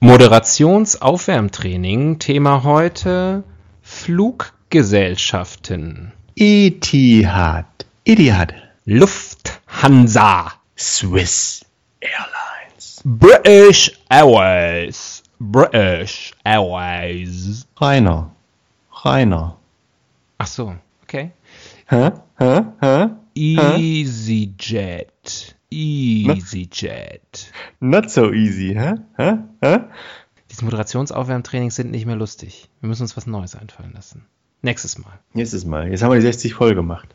Moderationsaufwärmtraining. Thema heute Fluggesellschaften. Etihad. Etihad. Lufthansa. Swiss Airlines. British Airways. British Airways. Rainer. Rainer. Ach so, okay. Hä? Hä? Hä? EasyJet. EasyJet. Not so easy, hä? Hä? Hä? Diese Moderationsaufwärmtrainings sind nicht mehr lustig. Wir müssen uns was Neues einfallen lassen. Nächstes Mal. Nächstes Mal. Jetzt haben wir die 60 voll gemacht.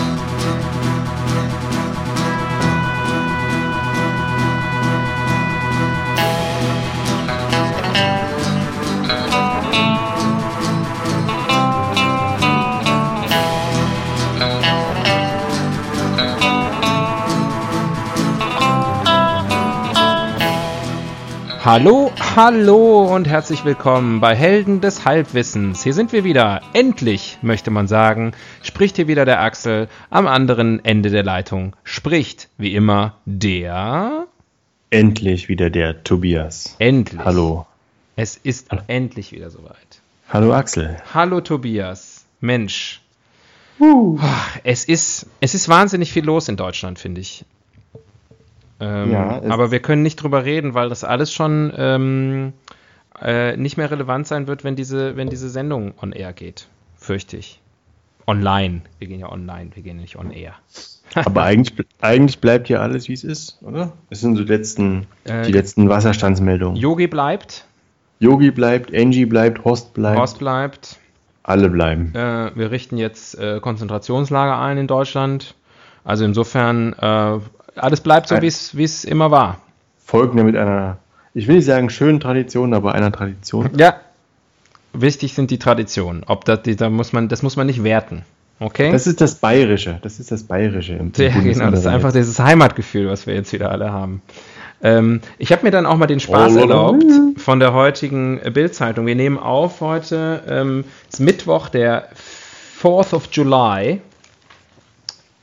Hallo, hallo und herzlich willkommen bei Helden des Halbwissens. Hier sind wir wieder. Endlich, möchte man sagen, spricht hier wieder der Axel. Am anderen Ende der Leitung spricht, wie immer, der. Endlich wieder der Tobias. Endlich. Hallo. Es ist endlich wieder soweit. Hallo Axel. Hallo Tobias. Mensch. Uh. Es ist, es ist wahnsinnig viel los in Deutschland, finde ich. Ähm, Ja, es- aber wir können nicht drüber reden, weil das alles schon ähm, äh, nicht mehr relevant sein wird, wenn diese, wenn diese Sendung on air geht. Fürchte ich. Online. Wir gehen ja online, wir gehen nicht on air. Aber eigentlich, eigentlich bleibt hier alles, wie es ist, oder? Das sind so die letzten, Äh, die letzten Wasserstandsmeldungen. Yogi bleibt, Yogi bleibt, Angie bleibt, Horst bleibt, Horst bleibt. alle bleiben. Äh, wir richten jetzt äh, Konzentrationslager ein in Deutschland. Also insofern, äh, alles bleibt so, wie es immer war. Folgen wir mit einer, ich will nicht sagen schönen Tradition, aber einer Tradition. Ja. Wichtig sind die Traditionen. Ob das, da muss man, das muss man nicht werten. Okay? Das ist das Bayerische. Das ist das Bayerische. Im ja, genau, das ist einfach dieses Heimatgefühl, was wir jetzt wieder alle haben. Ähm, ich habe mir dann auch mal den Spaß erlaubt von der heutigen Bild-Zeitung. Wir nehmen auf heute, ähm, es ist Mittwoch, der 4th of July.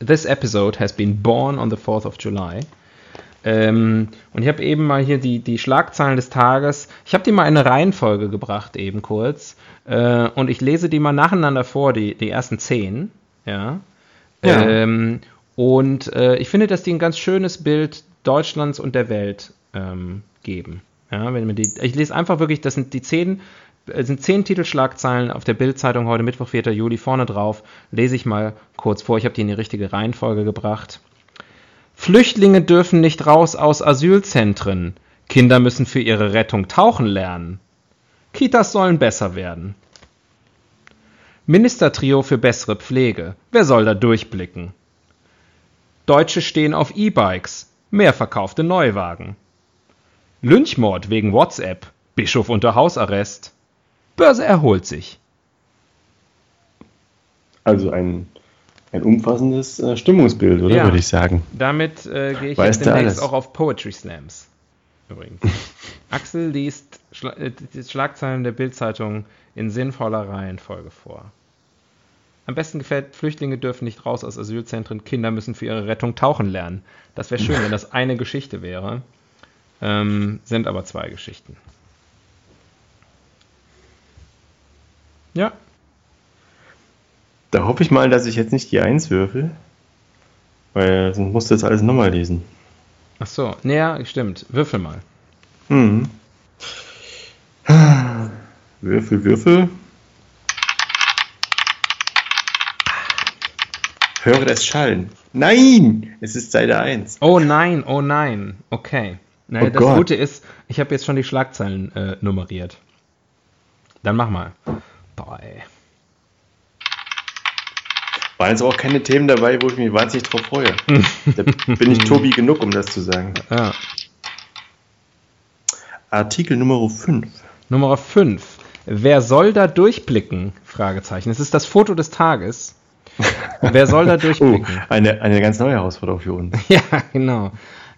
This episode has been born on the 4th of July. Ähm, und ich habe eben mal hier die, die Schlagzeilen des Tages. Ich habe die mal in eine Reihenfolge gebracht, eben kurz. Äh, und ich lese die mal nacheinander vor, die, die ersten zehn. Ja. Ja. Ähm, und äh, ich finde, dass die ein ganz schönes Bild Deutschlands und der Welt ähm, geben. Ja, wenn man die, ich lese einfach wirklich, das sind die zehn, sind zehn Titelschlagzeilen auf der Bildzeitung heute Mittwoch, 4. Juli vorne drauf. Lese ich mal kurz vor. Ich habe die in die richtige Reihenfolge gebracht. Flüchtlinge dürfen nicht raus aus Asylzentren. Kinder müssen für ihre Rettung tauchen lernen. Kitas sollen besser werden. Ministertrio für bessere Pflege. Wer soll da durchblicken? Deutsche stehen auf E-Bikes. Mehr verkaufte Neuwagen. Lynchmord wegen WhatsApp. Bischof unter Hausarrest. Börse erholt sich. Also ein, ein umfassendes äh, Stimmungsbild, oder Ja. würde ich sagen. Damit äh, gehe ich Weißt jetzt demnächst auch auf Poetry Slams. Übrigens. Axel liest Schla äh, die Schlagzeilen der Bildzeitung in sinnvoller Reihenfolge vor. Am besten gefällt, Flüchtlinge dürfen nicht raus aus Asylzentren, Kinder müssen für ihre Rettung tauchen lernen. Das wäre schön, wenn das eine Geschichte wäre. Ähm, sind aber zwei Geschichten. Ja, Da hoffe ich mal, dass ich jetzt nicht die Eins würfel. Weil sonst musst du das alles nochmal lesen. ach so. Naja, stimmt. Würfel mal. Mhm. Würfel, Würfel. Höre das Schallen. Nein! Es ist Seite 1. Oh nein, oh nein. Okay. Naja, Oh das Gott. Gute ist, ich habe jetzt schon die Schlagzeilen äh, nummeriert. Dann mach mal. Ey. Waren jetzt auch keine Themen dabei, wo ich mich wahnsinnig drauf freue. da bin ich Tobi genug, um das zu sagen. Ja. Artikel Nummer 5. Nummer 5. Wer soll da durchblicken? Fragezeichen. Es ist das Foto des Tages. Wer soll da Oh, durchblicken? eine, eine ganz neue Herausforderung für uns. Ja, genau.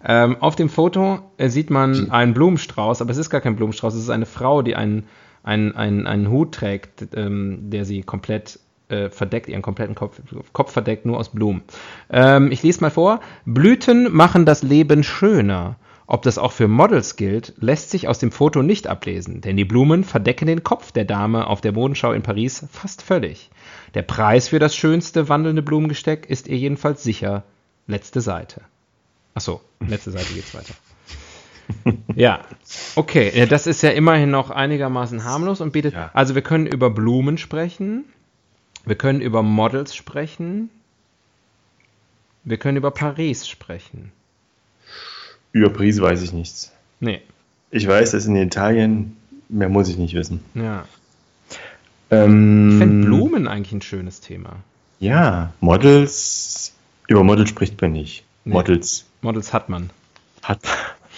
Ähm, auf dem Foto äh, sieht man einen Blumenstrauß, aber es ist gar kein Blumenstrauß, es ist eine Frau, die einen, einen, einen, einen Hut trägt, ähm, der sie komplett äh, verdeckt, ihren kompletten Kopf, Kopf verdeckt, nur aus Blumen. Ähm, ich lese mal vor. Blüten machen das Leben schöner. Ob das auch für Models gilt, lässt sich aus dem Foto nicht ablesen, denn die Blumen verdecken den Kopf der Dame auf der Modenschau in Paris fast völlig. Der Preis für das schönste wandelnde Blumengesteck ist ihr jedenfalls sicher. Letzte Seite. Achso, letzte Seite geht's weiter. Ja, okay. Das ist ja immerhin noch einigermaßen harmlos und bietet. Ja. Also wir können über Blumen sprechen, wir können über Models sprechen, wir können über Paris sprechen. Über Paris weiß ich nichts. Nee, Ich weiß, dass in Italien, mehr muss ich nicht wissen. ja. Ähm, Ich finde Blumen eigentlich ein schönes Thema. Ja, Models. Über Models spricht man nicht. Nee. Models Models hat man. hat.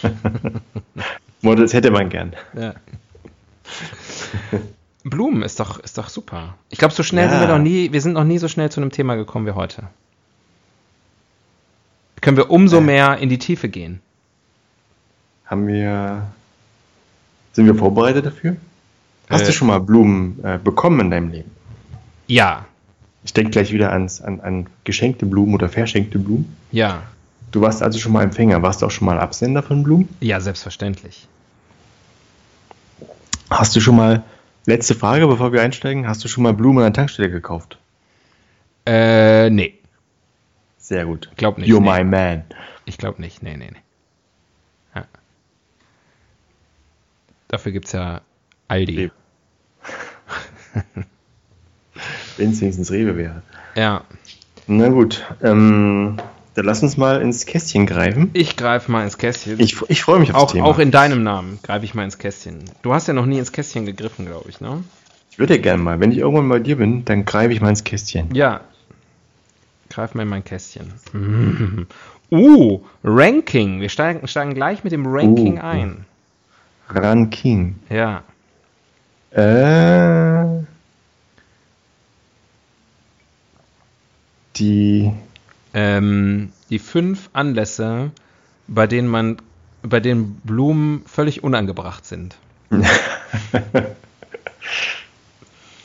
Models hätte man gern. Ja. Blumen ist doch, ist doch super. Ich glaube, so schnell Ja. sind wir doch nie, wir sind noch nie so schnell zu einem Thema gekommen wie heute. Können wir umso mehr in die Tiefe gehen. Haben wir. Sind wir vorbereitet dafür? Hast Äh. du schon mal Blumen äh, bekommen in deinem Leben? Ja, Ich denke gleich wieder ans, an, an geschenkte Blumen oder verschenkte Blumen. ja, Du warst also schon mal Empfänger. Warst du auch schon mal Absender von Blumen? ja, selbstverständlich. Hast du schon mal, letzte Frage, bevor wir einsteigen, hast du schon mal Blumen an der Tankstelle gekauft? Äh, nee, Sehr gut. Glaub nicht, You're nee. my man. ich glaube nicht. Nee, nee, nee. Ja. Dafür gibt es ja Aldi. Wenn es wenigstens Rewe wäre. Ja, Na gut, ähm, dann lass uns mal ins Kästchen greifen. ich greife mal ins Kästchen. Ich, ich freue mich aufs auch, Thema. auch in deinem Namen greife ich mal ins Kästchen. Du hast ja noch nie ins Kästchen gegriffen, glaube ich, ne? ich würde ja gerne mal, wenn ich irgendwann bei dir bin, dann greife ich mal ins Kästchen. Ja. Greif mal in mein Kästchen. Mm. Uh, Ranking. Wir steigen, steigen gleich mit dem Ranking Uh. ein. Ranking. Ja. Äh, die Ähm, die fünf Anlässe, bei denen man, bei denen Blumen völlig unangebracht sind.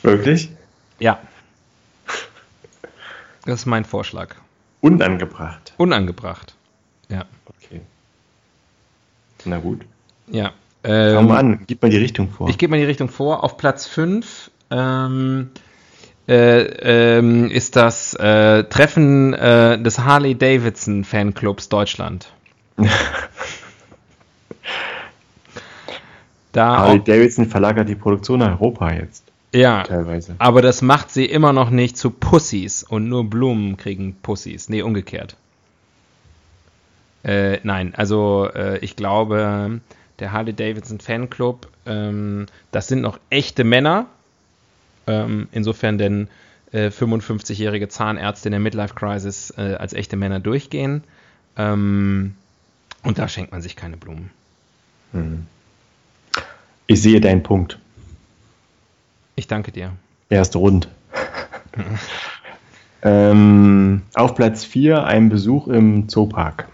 wirklich Ja. Das ist mein Vorschlag. unangebracht. Unangebracht. Ja. Okay. Na gut. Ja. Ähm, mal an, gib mal die Richtung vor. Ich gebe mal die Richtung vor. Auf Platz 5 ähm, äh, ähm, ist das äh, Treffen äh, des Harley Davidson Fanclubs Deutschland. da Harley Davidson verlagert die Produktion nach Europa jetzt, ja, teilweise. aber das macht sie immer noch nicht zu Pussys und nur Blumen kriegen Pussys. Nee, umgekehrt. Äh, nein, also äh, ich glaube, der Harley Davidson Fanclub, ähm, das sind noch echte Männer. Ähm, insofern denn äh, 55-jährige Zahnärzte in der Midlife Crisis äh, als echte Männer durchgehen. Ähm, und da schenkt man sich keine Blumen. Ich sehe deinen Punkt. Ich danke dir. Er ist rund. ähm, auf Platz 4 ein Besuch im Zoopark.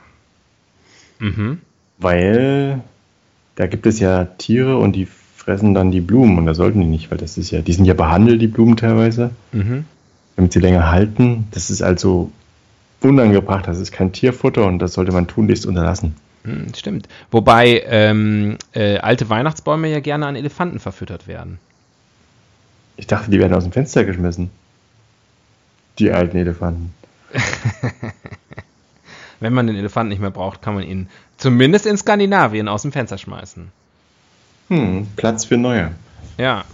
Mhm. Weil da gibt es ja Tiere und die fressen dann die Blumen und da sollten die nicht, weil das ist ja, die sind ja behandelt, die Blumen teilweise, Mhm. damit sie länger halten. Das ist also unangebracht, das ist kein Tierfutter und das sollte man tunlichst unterlassen. Hm, Stimmt. Wobei ähm, äh, alte Weihnachtsbäume ja gerne an Elefanten verfüttert werden. Ich dachte, die werden aus dem Fenster geschmissen. Die alten Elefanten. Wenn man den Elefanten nicht mehr braucht, kann man ihn zumindest in Skandinavien aus dem Fenster schmeißen. Hm, Platz für neue. Ja.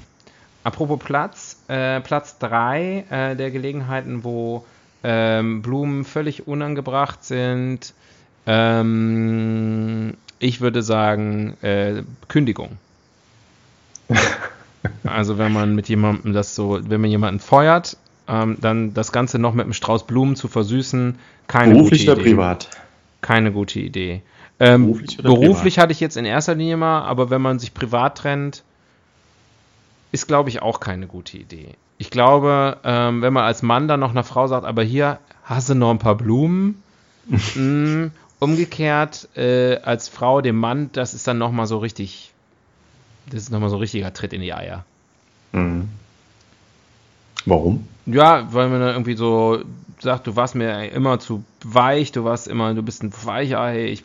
Apropos Platz, äh, Platz 3 äh, der Gelegenheiten, wo ähm, Blumen völlig unangebracht sind. Ähm, ich würde sagen, äh, Kündigung. also wenn man mit jemandem das so, wenn man jemanden feuert, ähm, dann das Ganze noch mit einem Strauß Blumen zu versüßen, keine Beruflich gute oder Idee. privat? Keine gute Idee. Ähm, Beruflich beruflich, hatte ich jetzt in erster Linie mal, aber wenn man sich privat trennt, ist, glaube ich, auch keine gute Idee. Ich glaube, ähm, wenn man als Mann dann noch einer Frau sagt, aber hier hast du noch ein paar Blumen, mh, umgekehrt äh, als Frau dem Mann, das ist dann nochmal so richtig, das ist nochmal so ein richtiger Tritt in die Eier. Mhm. Warum? Ja, weil man dann irgendwie so sagt, du warst mir immer zu weich, du warst immer, du bist ein Weichei, ich,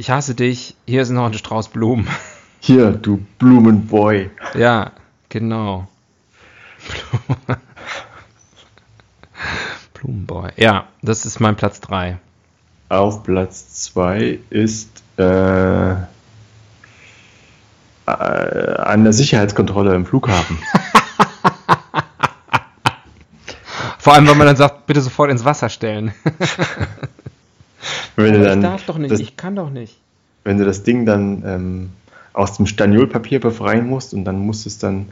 ich hasse dich, hier ist noch ein Strauß Blumen. Hier, du Blumenboy. Ja, genau. Blumenboy. Ja, das ist mein Platz 3. Auf Platz 2 ist äh, äh, an der Sicherheitskontrolle im Flughafen. Vor allem, wenn man dann sagt, bitte sofort ins Wasser stellen. wenn du dann, ich darf doch nicht, das, ich kann doch nicht. Wenn du das Ding dann ähm, aus dem Staniolpapier befreien musst und dann musst du es dann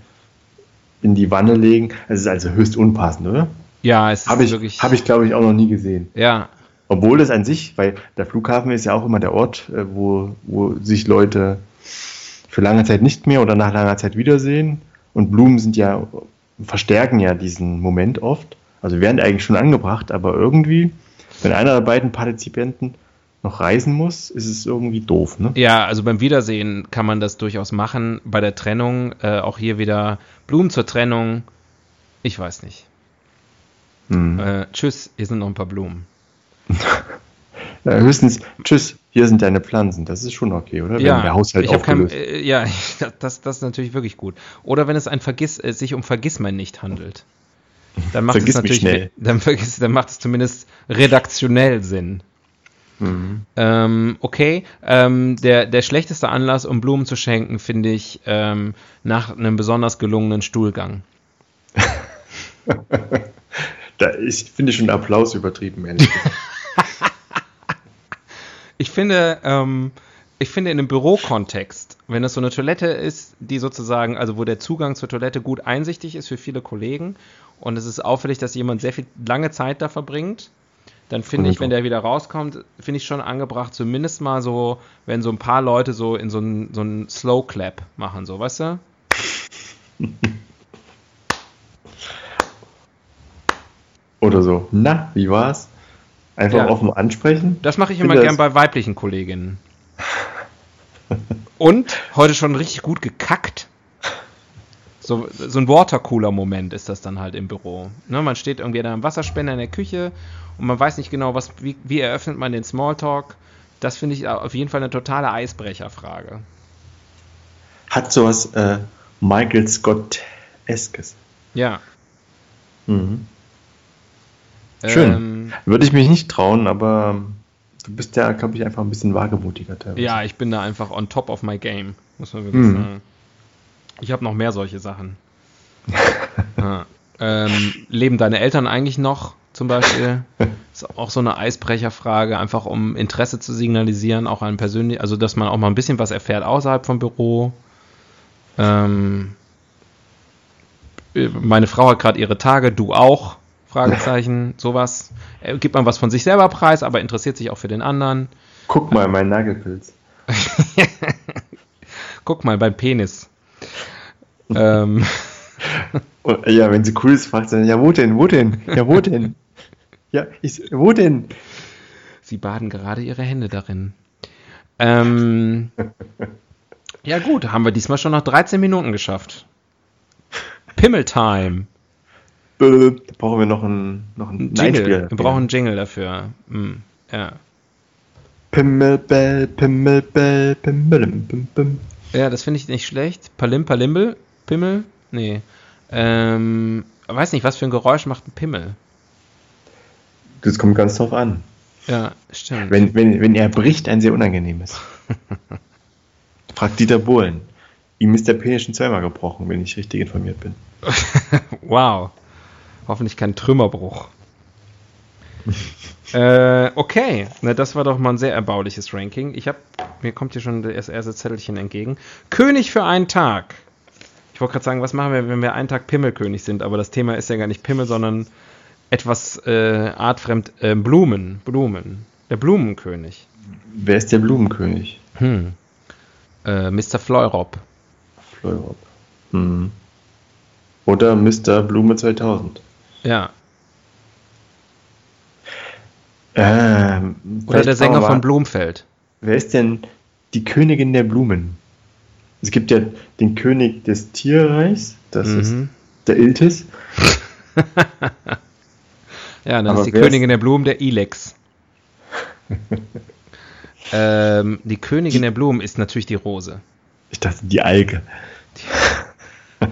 in die Wanne legen. Es ist also höchst unpassend, oder? Ja, es ist Habe ich, wirklich. hab ich glaube ich, auch noch nie gesehen. ja, Obwohl das an sich, weil der Flughafen ist ja auch immer der Ort, äh, wo, wo sich Leute für lange Zeit nicht mehr oder nach langer Zeit wiedersehen. Und Blumen sind ja, verstärken ja diesen Moment oft. Also werden eigentlich schon angebracht, aber irgendwie, wenn einer der beiden Partizipanten noch reisen muss, ist es irgendwie doof, ne? ja, also beim Wiedersehen kann man das durchaus machen. Bei der Trennung, äh, auch hier wieder Blumen zur Trennung. Ich weiß nicht. Hm. Äh, tschüss, hier sind noch ein paar Blumen. Äh, höchstens, tschüss, hier sind deine Pflanzen. Das ist schon okay, oder? ja, Wenn der Haushalt ich hab kein, aufgelöst äh, ja, das, das ist natürlich wirklich gut. Oder wenn es ein Vergiss, äh, sich um Vergissmein nicht handelt. Dann macht Vergiss es natürlich. Dann, vergiss, dann macht es zumindest redaktionell Sinn. Mhm. Ähm, okay, ähm, der, der schlechteste Anlass, um Blumen zu schenken, finde ich ähm, nach einem besonders gelungenen Stuhlgang. Da, ich finde schon Applaus übertrieben, ehrlich. Ich finde, ähm, ich finde in einem Bürokontext, wenn es so eine Toilette ist, die sozusagen, also wo der Zugang zur Toilette gut einsichtig ist für viele Kollegen und es ist auffällig, dass jemand sehr viel lange Zeit da verbringt, dann finde ich, wenn der wieder rauskommt, finde ich schon angebracht, zumindest mal so, wenn so ein paar Leute so in so einen so einen Slow Clap machen, so, weißt du? Oder so. Na, wie war's? Einfach Ja. offen ansprechen. Das mache ich immer das- gern bei weiblichen Kolleginnen. Und heute schon richtig gut gekackt. So, so ein Watercooler-Moment ist das dann halt im Büro. Ne, man steht irgendwie da am Wasserspender in der Küche und man weiß nicht genau, was, wie, wie eröffnet man den Smalltalk. Das finde ich auf jeden Fall eine totale Eisbrecherfrage. Hat sowas äh, Michael Scott-eskes. Ja. Mhm. Schön. Ähm, Würde ich mich nicht trauen, aber ähm, du bist ja, glaube ich, einfach ein bisschen wagemutiger teilweise. ja, ich bin da einfach on top of my game, muss man wirklich Mhm. sagen. Ich habe noch mehr solche Sachen. ja. ähm, leben deine Eltern eigentlich noch, zum Beispiel? Ist auch so eine Eisbrecherfrage, einfach um Interesse zu signalisieren, auch an persönlich, also dass man auch mal ein bisschen was erfährt außerhalb vom Büro. Ähm, äh, meine Frau hat gerade ihre Tage, du auch? Fragezeichen, sowas. Äh, Gibt man was von sich selber preis, aber interessiert sich auch für den anderen. Guck mal, mein Nagelpilz. Guck mal beim Penis. ähm, Und, ja, wenn sie cool ist, fragt sie dann, ja, wo denn, wo denn? Ja, wo denn? ja, ich, wo denn? sie baden gerade ihre Hände darin. Ähm, ja gut, haben wir diesmal schon noch 13 Minuten geschafft. Pimmeltime. Da brauchen wir noch einen, noch einen Jingle. Einspieler. Wir brauchen einen Jingle dafür. Hm, ja. Pimmelbell, Pimmelbell, Pimmel, Pim, Pim. ja, das finde ich nicht schlecht. Palim, Palimbel? Pimmel? Nee. Ähm, weiß nicht, was für ein Geräusch macht ein Pimmel? Das kommt ganz drauf an. Ja, stimmt. Wenn, wenn, wenn er bricht, ein sehr unangenehmes. Fragt Dieter Bohlen. Ihm ist der Penis schon zweimal gebrochen, wenn ich richtig informiert bin. Wow. Hoffentlich kein Trümmerbruch. äh, okay, na, das war doch mal ein sehr erbauliches Ranking. Ich habe, mir kommt hier schon das erste Zettelchen entgegen. König für einen Tag. Ich wollte gerade sagen, was machen wir, wenn wir einen Tag Pimmelkönig sind, aber das Thema ist ja gar nicht Pimmel, sondern etwas äh, artfremd äh, Blumen. Blumen. Der Blumenkönig. Wer ist der Blumenkönig? Hm. Äh, Mr. Fleurop. Fleurop. Hm. Oder Mr. Blume 2000. Ja. Ähm, Oder der Sänger von Blumfeld. Wer ist denn die Königin der Blumen? Es gibt ja den König des Tierreichs, das ist Mhm. der Iltis. Ja, dann Aber ist die wer ist- Königin der Blumen der Ilex. ähm, die Königin der Blumen ist natürlich die Rose. Ich dachte, die Alge.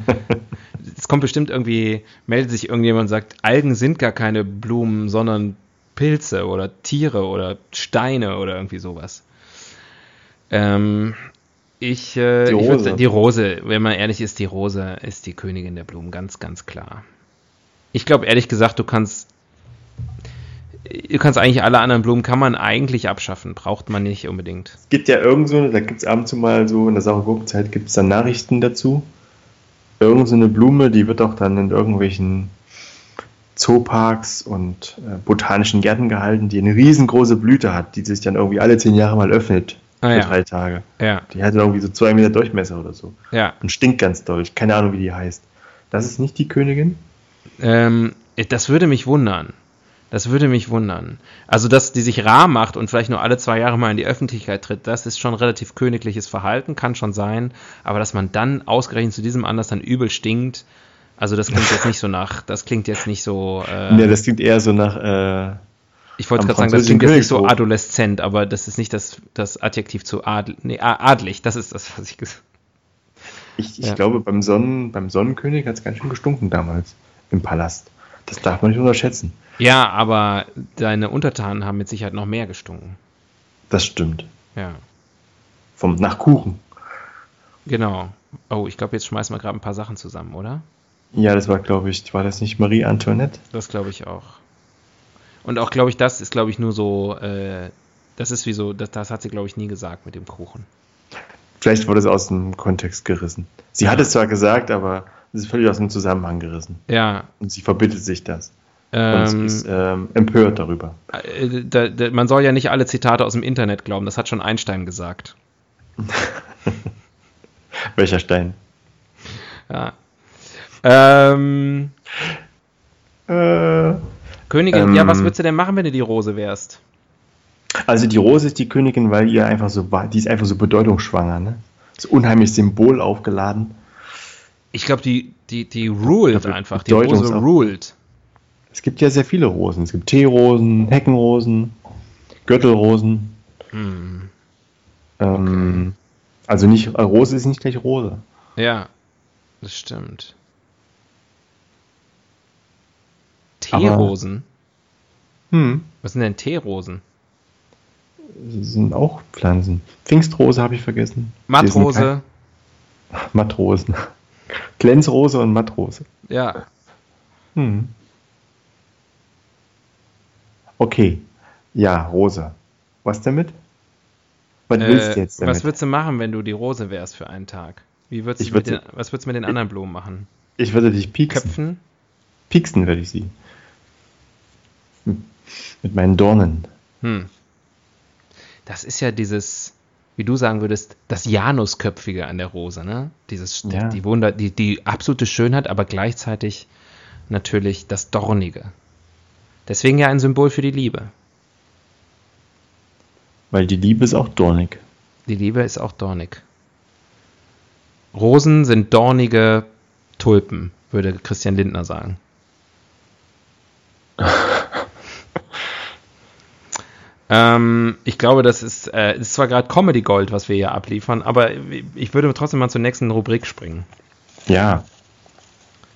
Es kommt bestimmt irgendwie, meldet sich irgendjemand und sagt, Algen sind gar keine Blumen, sondern Pilze oder Tiere oder Steine oder irgendwie sowas. Ähm, ich, äh, Die ich Rose. sagen, die Rose, wenn man ehrlich ist, die Rose ist die Königin der Blumen, ganz, ganz klar. Ich glaube ehrlich gesagt, du kannst, du kannst eigentlich alle anderen Blumen kann man eigentlich abschaffen, braucht man nicht unbedingt. Es gibt ja irgend so, da gibt es ab und zu mal so, in der Sache Gurkenzeit gibt es dann Nachrichten dazu. Irgend so eine Blume, die wird auch dann in irgendwelchen Zooparks und äh, botanischen Gärten gehalten, die eine riesengroße Blüte hat, die sich dann irgendwie alle zehn Jahre mal öffnet. Ah, für ja. drei Tage. Ja, Die hat dann irgendwie so zwei Meter Durchmesser oder so. ja. Und stinkt ganz doll. Ich keine Ahnung, wie die heißt. Das ist nicht die Königin? Ähm, das würde mich wundern. Das würde mich wundern. Also, dass die sich rar macht und vielleicht nur alle zwei Jahre mal in die Öffentlichkeit tritt, das ist schon relativ königliches Verhalten, kann schon sein. Aber dass man dann ausgerechnet zu diesem Anlass dann übel stinkt, also das klingt jetzt nicht so nach, das klingt jetzt nicht so, äh, Ne, das klingt eher so nach, äh, ich wollte gerade sagen, das klingt jetzt nicht so adoleszent, aber das ist nicht das, das Adjektiv zu adl, nee, adlig, das ist das, was ich gesagt ich, ich Ja. glaube, beim, Sonnen, beim Sonnenkönig hat es ganz schön gestunken damals im Palast. Das darf man nicht unterschätzen. Ja, aber deine Untertanen haben mit Sicherheit noch mehr gestunken. Das stimmt. Ja. Vom, nach Kuchen. Genau. Oh, ich glaube, jetzt schmeißen wir gerade ein paar Sachen zusammen, oder? Ja, das war, glaube ich, war das nicht Marie Antoinette? Das glaube ich auch. Und auch, glaube ich, das ist, glaube ich, nur so, äh, das ist wie so, das, das hat sie, glaube ich, nie gesagt mit dem Kuchen. Vielleicht wurde es aus dem Kontext gerissen. Sie Ja. hat es zwar gesagt, aber es ist völlig aus dem Zusammenhang gerissen. Ja, Und sie verbittet sich das. Und ähm, ist ähm, empört darüber. äh, da, da, man soll ja nicht alle Zitate aus dem Internet glauben, das hat schon Einstein gesagt. Welcher Stein? Ja. Ähm, Äh, Königin, Ähm, ja, was würdest du denn machen, wenn du die Rose wärst? Also die Rose ist die Königin, weil ihr einfach so die ist einfach so bedeutungsschwanger, ne? So unheimlich Symbol aufgeladen. Ich glaube, die, die, die ruled einfach. Die Rose ruled. Es gibt ja sehr viele Rosen. Es gibt Teerosen, Heckenrosen, Gürtelrosen. Hm. Ähm, Also nicht, äh, Rose ist nicht gleich Rose. Ja, das stimmt. Aber- Teerosen? Hm. Was sind denn Teerosen? Das sind auch Pflanzen. Pfingstrose habe ich vergessen. Kein- Mattrosen. Glänzrose und Mattrose. Ja. Hm. Okay. Ja, Rose. Was damit? Was willst du Äh, jetzt damit? was würdest du machen, wenn du die Rose wärst für einen Tag? Wie würdest Ich du mit den, was würdest du mit den anderen Blumen machen? ich würde dich pieksen. Köpfen? Pieksen würde ich sie. Hm. Mit meinen Dornen. Hm. Das ist ja dieses, wie du sagen würdest, das Janusköpfige an der Rose, ne? Dieses, Ja. die, die Wunder, die, die absolute Schönheit, aber gleichzeitig natürlich das Dornige. Deswegen ja ein Symbol für die Liebe. Weil die Liebe ist auch dornig. Die Liebe ist auch dornig. Rosen sind dornige Tulpen, würde Christian Lindner sagen. ähm, ich glaube, das ist, äh, ist zwar gerade Comedy Gold, was wir hier abliefern, aber ich würde trotzdem mal zur nächsten Rubrik springen. Ja.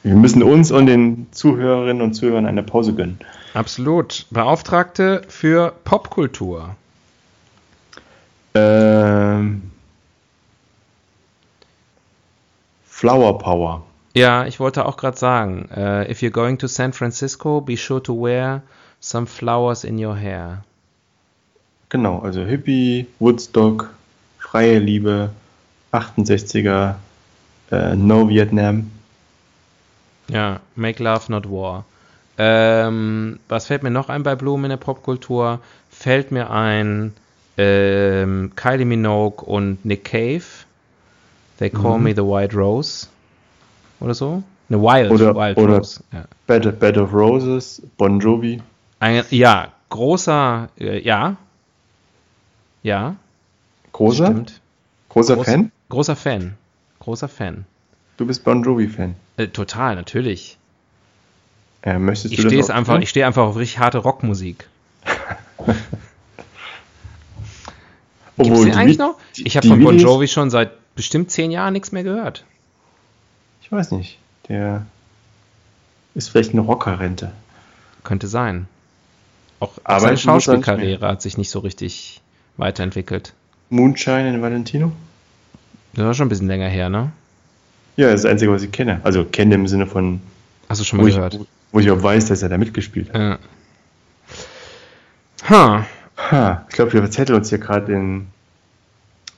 Wir müssen uns und den Zuhörerinnen und Zuhörern eine Pause gönnen. Absolut. Beauftragte für Popkultur. Ähm, Flower Power. Ja, ich wollte auch gerade sagen, äh, if you're going to San Francisco, be sure to wear some flowers in your hair. Genau, also Hippie, Woodstock, freie Liebe, 68er, äh, No Vietnam. Ja, Make Love Not War. Ähm, was fällt mir noch ein bei Blumen in der Popkultur? Fällt mir ein ähm, Kylie Minogue und Nick Cave. They Call Mhm. Me the White Rose. Oder so? Eine Wild, Oder- Wild oder- Rose. Ja. Bed, Bed of Roses, Bon Jovi. Ein, ja, großer, äh, ja. Ja, Großer? stimmt. Großer Groß- Fan? Großer Fan. Großer Fan. Du bist Bon Jovi-Fan. Äh, total, natürlich. Äh, möchtest Ich stehe einfach, tun? ich stehe einfach auf richtig harte Rockmusik. Gibt's Obwohl, den eigentlich noch? Ich habe von Bon Jovi schon seit bestimmt zehn Jahren nichts mehr gehört. Ich weiß nicht. Der ist vielleicht eine Rockerrente. Könnte sein. Auch, Aber seine Schauspielkarriere hat sich nicht so richtig weiterentwickelt. Moonshine in Valentino? Das war schon ein bisschen länger her, ne? Ja, das ist das Einzige, was ich kenne. Also kenne im Sinne von, Hast du schon wo mal ich, gehört? wo ich auch weiß, dass er da mitgespielt hat. Ja. Ha, Ha, ich glaube, wir verzetteln uns hier gerade in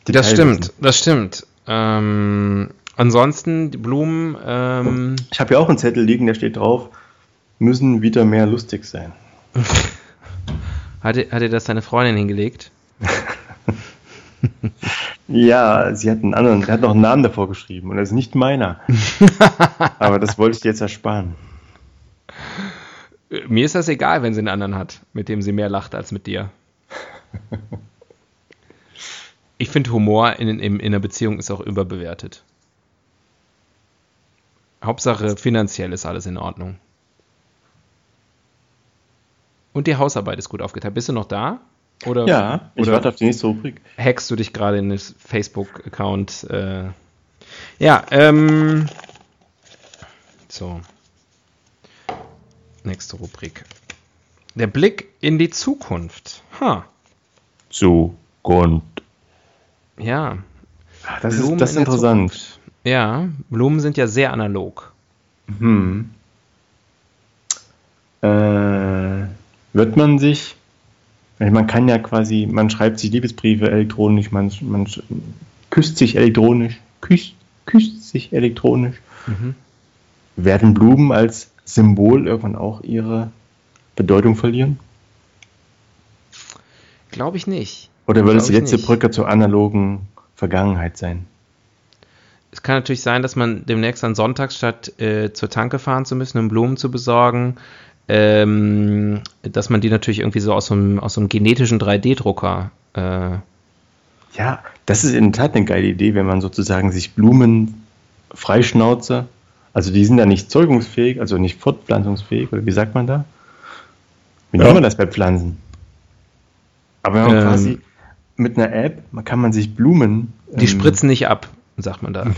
das Detailwissen. stimmt, das stimmt. Ähm, ansonsten, die Blumen, ähm, Ich habe ja auch einen Zettel liegen, der steht drauf, müssen wieder mehr lustig sein. hat, dir- hat dir das deine Freundin hingelegt? Ja, sie hat einen anderen, der hat noch einen Namen davor geschrieben und das ist nicht meiner. Aber das wollte ich dir jetzt ersparen. Mir ist das egal, wenn sie einen anderen hat, mit dem sie mehr lacht als mit dir. Ich finde, Humor in, in, in einer Beziehung ist auch überbewertet. Hauptsache, finanziell ist alles in Ordnung. Und die Hausarbeit ist gut aufgeteilt. Bist du noch da? Oder, Ja, ich oder warte auf die nächste Rubrik. hackst du dich gerade in das Facebook-Account? Äh, ja, ähm. So. Nächste Rubrik. Der Blick in die Zukunft. Ha. Zukunft. Ja. Ah, Das Blumen ist, das ist in interessant. Ja, Blumen sind ja sehr analog. Hm. Äh, wird man sich, man kann ja quasi, man schreibt sich Liebesbriefe elektronisch, man, man küsst sich elektronisch, küsst, küsst sich elektronisch. Mhm. Werden Blumen als Symbol irgendwann auch ihre Bedeutung verlieren? Glaube ich nicht. Oder wird es die letzte nicht. Brücke zur analogen Vergangenheit sein? Es kann natürlich sein, dass man demnächst an Sonntags statt äh, zur Tanke fahren zu müssen, um Blumen zu besorgen, ähm, dass man die natürlich irgendwie so aus so einem, aus so einem genetischen 3D-Drucker äh, Ja, das ist in der Tat eine geile Idee, wenn man sozusagen sich Blumen freischnauze, also die sind ja nicht zeugungsfähig, also nicht fortpflanzungsfähig, oder wie sagt man da? Wie Ja. nennt man das bei Pflanzen? Aber wenn man Ähm. quasi mit einer App, man kann man sich Blumen, Die ähm, spritzen nicht ab, sagt man da.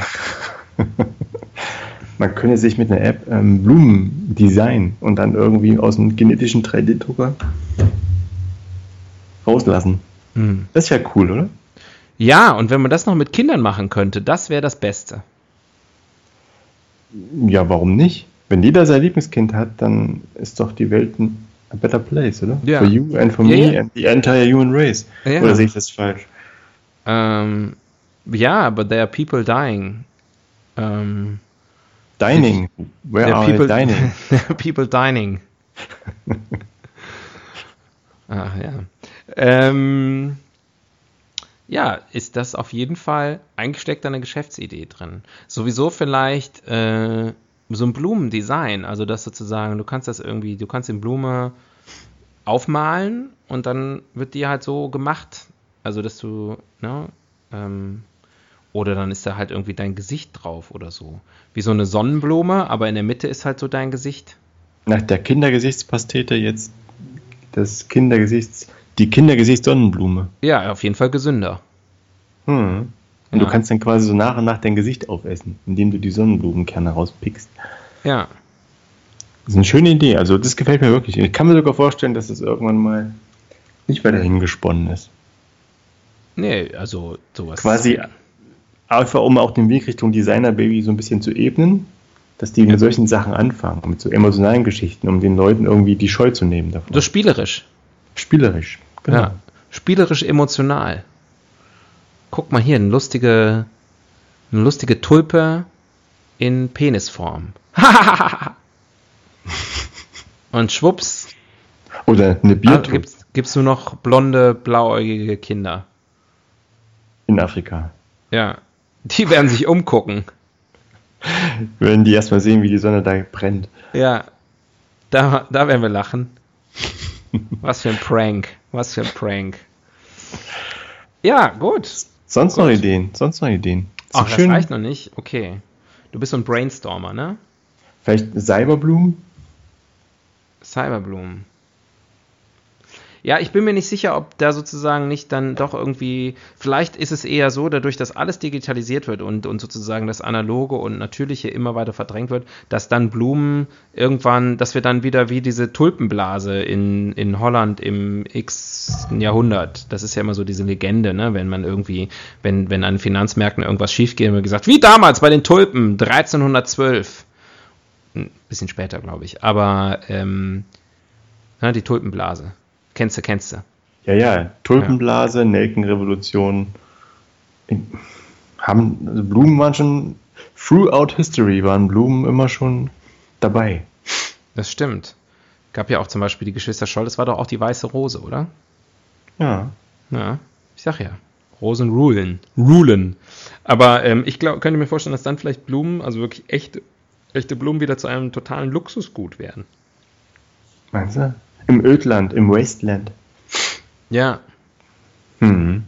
man könne sich mit einer App ähm, Blumen designen und dann irgendwie aus einem genetischen 3D-Drucker rauslassen. Hm. Das wäre cool, oder? Ja, und wenn man das noch mit Kindern machen könnte, das wäre das Beste. Ja, warum nicht? Wenn jeder sein Lieblingskind hat, dann ist doch die Welt ein a better place, oder? Ja. For you and for Ja, me ja. and the entire human race. Ja. Oder sehe ich das falsch? Ähm, ja, but there are people dying. Ähm, Dining. Where there are people, dining? people dining. Ach ja. Ähm, ja, ist das auf jeden Fall eingesteckt eine Geschäftsidee drin. Sowieso vielleicht äh, so ein Blumendesign, also das sozusagen, du kannst das irgendwie, du kannst den Blume aufmalen und dann wird die halt so gemacht. Also dass du, ne, ähm, oder dann ist da halt irgendwie dein Gesicht drauf oder so. Wie so eine Sonnenblume, aber in der Mitte ist halt so dein Gesicht. Nach der Kindergesichtspastete jetzt das Kindergesichts, die Kindergesichtssonnenblume. Ja, auf jeden Fall gesünder. Hm. Und Ja. du kannst dann quasi so nach und nach dein Gesicht aufessen, indem du die Sonnenblumenkerne rauspickst. Ja. Das ist eine schöne Idee. Also das gefällt mir wirklich. Ich kann mir sogar vorstellen, dass das irgendwann mal nicht weiter hingesponnen ist. Nee, also sowas. Quasi einfach um auch den Weg Richtung Designer-Baby so ein bisschen zu ebnen, dass die mit solchen Sachen anfangen, mit so emotionalen Geschichten, um den Leuten irgendwie die Scheu zu nehmen davon. So spielerisch. Spielerisch. Genau. Ja. Spielerisch emotional. Guck mal hier, eine lustige, eine lustige Tulpe in Penisform. Und schwupps, Oder eine ah, Biertruppe gibt's, gibt's nur noch blonde, blauäugige Kinder. in Afrika. Ja. Die werden sich umgucken. Wenn die erstmal sehen, wie die Sonne da brennt. Ja, da, da werden wir lachen. Was für ein Prank. Was für ein Prank. Ja, gut. Sonst noch Ideen? Sonst noch Ideen? Ist Ach, doch das schön. reicht noch nicht. Okay. Du bist so ein Brainstormer, ne? Vielleicht Cyberblumen? Cyberbloom. Ja, ich bin mir nicht sicher, ob da sozusagen nicht dann doch irgendwie, vielleicht ist es eher so, dadurch, dass alles digitalisiert wird und, und sozusagen das Analoge und Natürliche immer weiter verdrängt wird, dass dann Blumen irgendwann, dass wir dann wieder wie diese Tulpenblase in, in Holland im x Jahrhundert, das ist ja immer so diese Legende, ne, wenn man irgendwie, wenn, wenn an Finanzmärkten irgendwas schief geht, wird gesagt, wie damals bei den Tulpen, 1312 ein bisschen später, glaube ich. Aber ähm, na, die Tulpenblase. Kennst du, kennst du. Ja, ja. Tulpenblase, Nelkenrevolution. Haben, also Blumen waren schon, throughout history waren Blumen immer schon dabei. Das stimmt. Gab ja auch zum Beispiel die Geschwister Scholl, das war doch auch die weiße Rose, oder? Ja. Ja, ich sag ja. Rosen rulen. Rulen. Aber ähm, ich glaub, könnte mir vorstellen, dass dann vielleicht Blumen, also wirklich echte, echte Blumen, wieder zu einem totalen Luxusgut werden. Meinst du? Im Ödland, im Wasteland. Ja, Hm.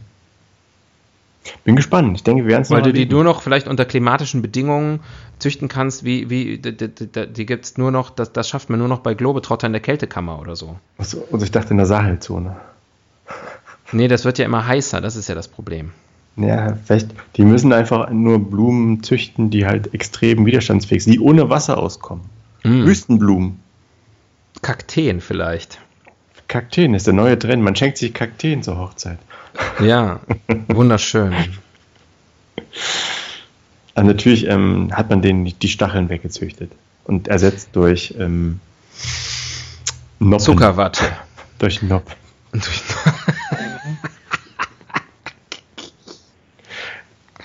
Bin gespannt. Ich denke, wir werden es weil du die nur noch vielleicht unter klimatischen Bedingungen züchten kannst, wie, wie die, die, die, die gibt es nur noch, das, das schafft man nur noch bei Globetrotter in der Kältekammer oder so. Also, also ich dachte in der Sahelzone. Nee, das wird ja immer heißer, das ist ja das Problem. Ja, vielleicht, die müssen einfach nur Blumen züchten, die halt extrem widerstandsfähig sind, die ohne Wasser auskommen. Mm. Wüstenblumen. Kakteen vielleicht. Kakteen ist der neue Trend. Man schenkt sich Kakteen zur Hochzeit. Ja, wunderschön. Also natürlich ähm, hat man denen die Stacheln weggezüchtet und ersetzt durch ähm, Noppen. Zuckerwatte. Durch Nopp.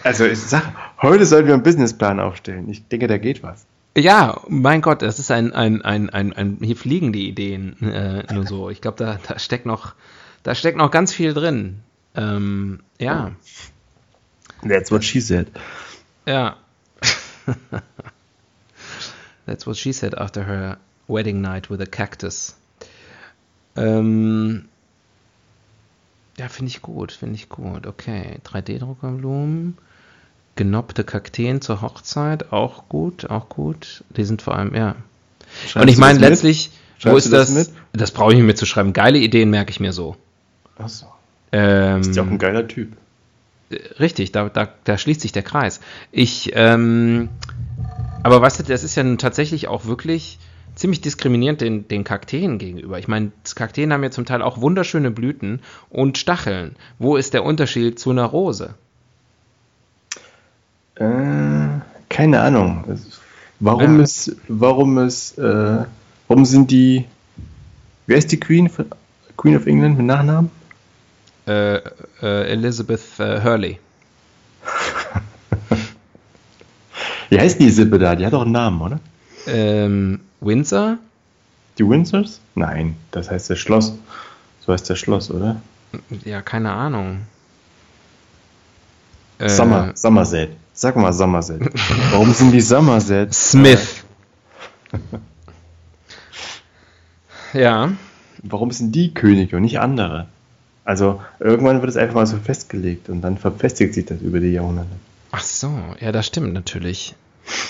Also ich sag, heute sollten wir einen Businessplan aufstellen. Ich denke, da geht was. Ja, mein Gott, das ist ein, ein, ein, ein, ein hier fliegen die Ideen äh, nur so. Ich glaube, da, da steckt noch, da steckt noch ganz viel drin. Ähm, ja, That's what she said. ja. That's what she said after her wedding night with a cactus. Ähm, ja, finde ich gut, finde ich gut. Okay, 3D-Druckerblumen, genoppte Kakteen zur Hochzeit, auch gut, auch gut. Die sind vor allem, ja. Schreibst Und ich meine letztlich, wo ist das? das Das, brauche ich nicht mitzuschreiben. Geile Ideen merke ich mir so. Achso. Ähm, Ist ja auch ein geiler Typ. Richtig, da, da, da schließt sich der Kreis. Ich, ähm, aber weißt du, das ist ja nun tatsächlich auch wirklich ziemlich diskriminierend den, den Kakteen gegenüber. Ich meine, Kakteen haben ja zum Teil auch wunderschöne Blüten und Stacheln. Wo ist der Unterschied zu einer Rose? Äh, keine Ahnung. Es- Warum Ja. ist, warum ist, äh, warum sind die, wer ist die Queen, von, Queen of England mit Nachnamen? Äh, äh, Elizabeth äh, Hurley. Wie heißt die Sippe da? Die hat doch einen Namen, oder? Ähm, Windsor? Die Windsors? Nein, das heißt das Schloss. So heißt das Schloss, oder? Ja, keine Ahnung. Äh, Summer, Somerset. Sag mal Somerset. Warum sind die Somerset? Smith. ja. Warum sind die Könige und nicht andere? Also irgendwann wird es einfach mal so festgelegt und dann verfestigt sich das über die Jahrhunderte. Ach so, ja, das stimmt natürlich.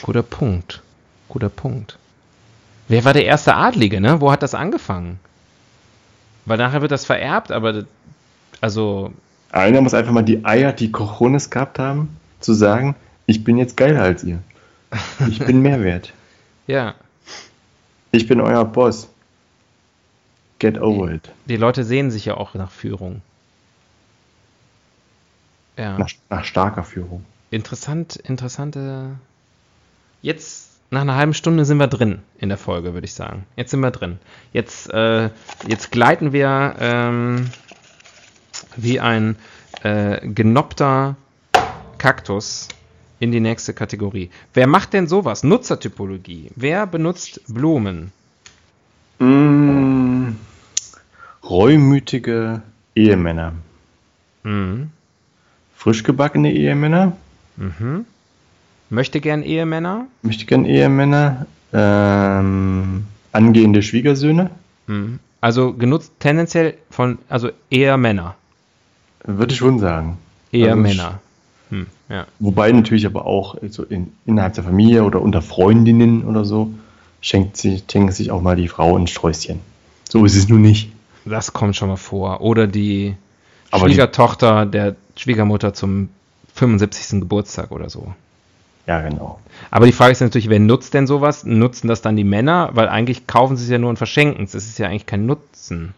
Guter Punkt. Guter Punkt. Wer war der erste Adlige, ne? Wo hat das angefangen? Weil nachher wird das vererbt, aber das- also Einer muss einfach mal die Eier, die Cojones gehabt haben, zu sagen, ich bin jetzt geiler als ihr. Ich bin mehr wert. ja, Ich bin euer Boss. Get over it. die Leute sehen sich ja auch nach Führung. Ja, Nach, nach starker Führung. interessant, interessante. Jetzt nach einer halben Stunde sind wir drin in der Folge, würde ich sagen. Jetzt sind wir drin. Jetzt, äh, jetzt gleiten wir ähm, wie ein äh, genoppter Kaktus in die nächste Kategorie. Wer macht denn sowas? Nutzertypologie. Wer benutzt Blumen? Mm, reumütige Ehemänner. Mhm. Frisch gebackene Ehemänner. Mhm. Möchte gern Ehemänner? Möchte gern Ehemänner. Ähm, angehende Schwiegersöhne. Mhm. Also genutzt tendenziell von, also eher Männer. Würde ich schon sagen. Eher Also Männer. Hm, ja. Wobei natürlich aber auch so in, innerhalb der Familie oder unter Freundinnen oder so schenkt sich, schenkt sich auch mal die Frau ein Sträußchen. So ist es nun nicht. Das kommt schon mal vor. Oder die Aber die- Schwiegertochter der Schwiegermutter zum 75. Geburtstag oder so. Ja, genau. Aber die Frage ist natürlich, wer nutzt denn sowas? Nutzen das dann die Männer? Weil eigentlich kaufen sie es ja nur und verschenken es. Das ist ja eigentlich kein Nutzen.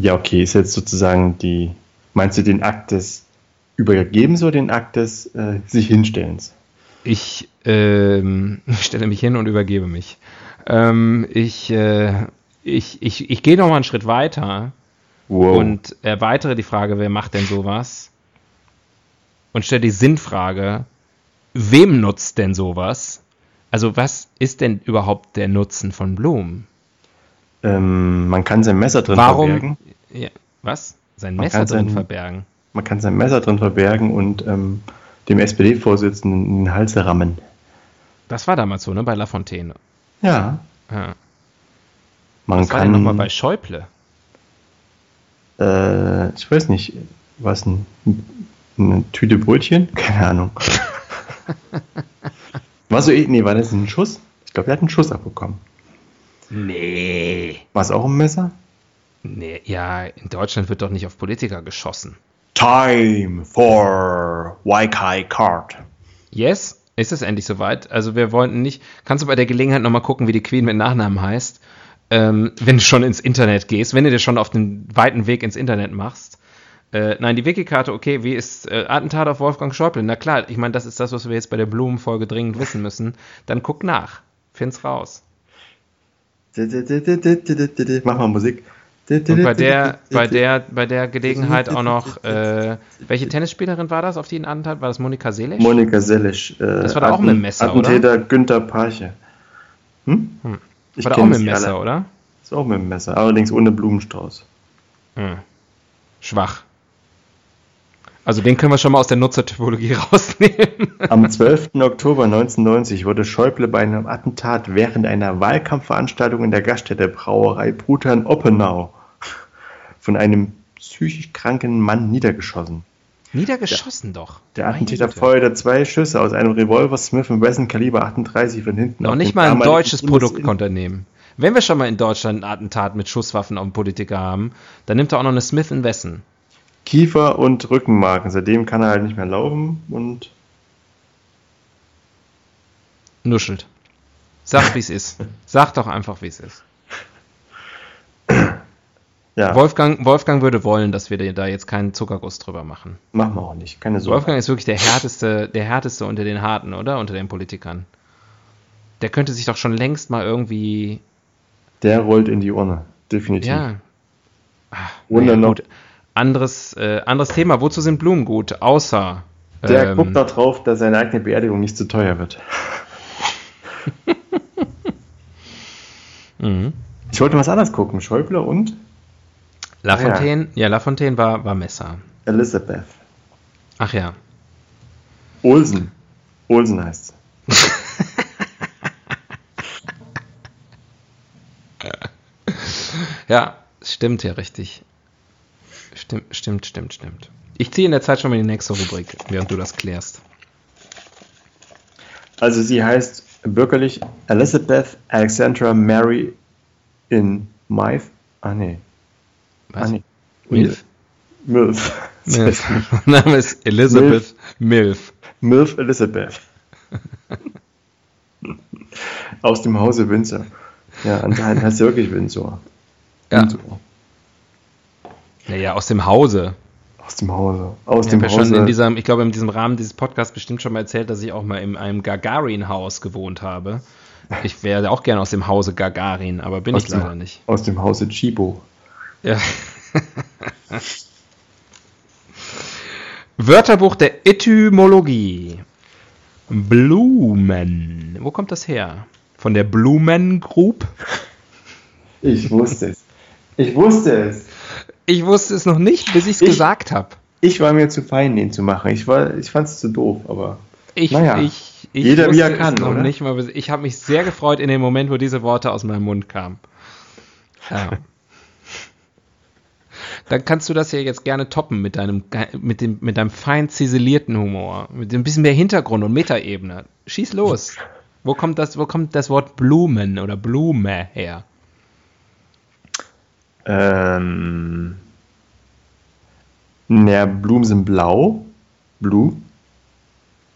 Ja, okay, ist jetzt sozusagen die, meinst du den Akt des Übergebens oder den Akt des äh, sich Hinstellens? Ich ähm, stelle mich hin und übergebe mich. Ähm, ich, äh, ich, ich, ich gehe noch mal einen Schritt weiter Wow. und erweitere die Frage, wer macht denn sowas? Und stelle die Sinnfrage, wem nutzt denn sowas? Also was ist denn überhaupt der Nutzen von Blumen? ähm, man kann sein Messer drin Warum? verbergen. Ja, was? Sein Man Messer drin sein- verbergen. Man kann sein Messer drin verbergen und ähm, dem SPD-Vorsitzenden in den Hals rammen. Das war damals so, ne? Bei Lafontaine. Ja. Ja. Man Was war denn kann. nochmal bei Schäuble? äh, ich weiß nicht, was ein, eine Tüte Brötchen? Keine Ahnung. war so, nee, war das ein Schuss? Ich glaube, er hat einen Schuss abbekommen. Nee. War es auch ein Messer? Nee, ja, in Deutschland wird doch nicht auf Politiker geschossen. Time for Waikai Card. Yes? Ist es endlich soweit? Also wir wollten nicht. Kannst du bei der Gelegenheit nochmal gucken, wie die Queen mit Nachnamen heißt? Ähm, wenn du schon ins Internet gehst, wenn du dir schon auf den weiten Weg ins Internet machst. Äh, nein, die Wikikarte, okay, wie ist äh, Attentat auf Wolfgang Schäuble? Na klar, ich meine, das ist das, was wir jetzt bei der Blumenfolge dringend wissen müssen. Dann guck nach. Find's raus. Mach mal Musik. Und bei der, bei der, bei der Gelegenheit auch noch, äh, welche Tennisspielerin war das, auf die ihn Attentat? War das Monika Seelisch? Monika Sellisch. Äh, Das war doch auch mit dem Messer, Attentäter Günther Parche. Hm? Ich war da auch mit dem Messer, alle. oder? Ist auch mit dem Messer, allerdings ohne Blumenstrauß. Hm. Schwach. Also den können wir schon mal aus der Nutzertypologie rausnehmen. Am 12. Oktober 1990 wurde Schäuble bei einem Attentat während einer Wahlkampfveranstaltung in der Gaststätte Brauerei Bruder in Oppenau von einem psychisch kranken Mann niedergeschossen. Niedergeschossen doch. Der Attentäter feuerte zwei Schüsse aus einem Revolver Smith Wesson Kaliber 38 von hinten. Noch nicht mal ein deutsches Produkt konnte er nehmen. Wenn wir schon mal in Deutschland ein Attentat mit Schusswaffen auf einen Politiker haben, dann nimmt er auch noch eine Smith Wesson. Kiefer- und Rückenmarken. Seitdem kann er halt nicht mehr laufen und Nuschelt. Sag, wie es ist. Sag doch einfach, wie es ist. Ja, Wolfgang, Wolfgang würde wollen, dass wir da jetzt keinen Zuckerguss drüber machen. machen wir auch nicht. Keine Sorge. Wolfgang ist wirklich der härteste, der härteste unter den Harten, oder? Unter den Politikern. Der könnte sich doch schon längst mal irgendwie. Der rollt in die Urne. Definitiv. Ja. Und naja, dann noch- gut. Anderes, äh, anderes Thema. Wozu sind Blumen gut? Außer. Der ähm, guckt noch drauf, dass seine eigene Beerdigung nicht zu teuer wird. mhm. Ich wollte was anderes gucken. Schäuble und Lafontaine, ja, Lafontaine war, war Messer. Elizabeth. Ach ja. Olsen. Olsen heißt Ja, stimmt ja richtig. Stimmt, stimmt, stimmt, stimmt. Ich ziehe in der Zeit schon mal die nächste Rubrik, während du das klärst. Also sie heißt bürgerlich Elizabeth Alexandra Mary in Mythe. Ah nee. Was? Ah. Milf? Milf. Milf. Name ist Elizabeth Milf. Milf Elizabeth. Aus dem Hause Windsor. Ja, anscheinend heißt sie wirklich Windsor. Ja. Windsor. Naja, aus dem Hause. Aus dem Hause. Aus Ich dem ja Hause. schon in diesem, ich glaube, in diesem Rahmen dieses Podcasts bestimmt schon mal erzählt, dass ich auch mal in einem Gagarin-Haus gewohnt habe. Ich wäre auch gerne aus dem Hause Gagarin, aber bin aus, ich dem, leider nicht. aus dem Hause Chibo. Ja. Wörterbuch der Etymologie. Blumen. Wo kommt das her? Von der Blumen Group? Ich wusste es. Ich wusste es. Ich wusste es noch nicht, bis ich es gesagt habe. Ich war mir zu fein, den zu machen. Ich, war- ich fand es zu doof, aber Ich, Naja, ich, ich jeder wie er kann, noch oder? Nicht mal, ich habe mich sehr gefreut in dem Moment, wo diese Worte aus meinem Mund kamen. Ja. Dann kannst du das ja jetzt gerne toppen mit deinem, mit dem, mit deinem fein ziselierten Humor, mit ein bisschen mehr Hintergrund und Metaebene. Schieß los. Wo kommt das, wo kommt das Wort Blumen oder Blume her? Ähm, na, Blumen sind blau. Blue.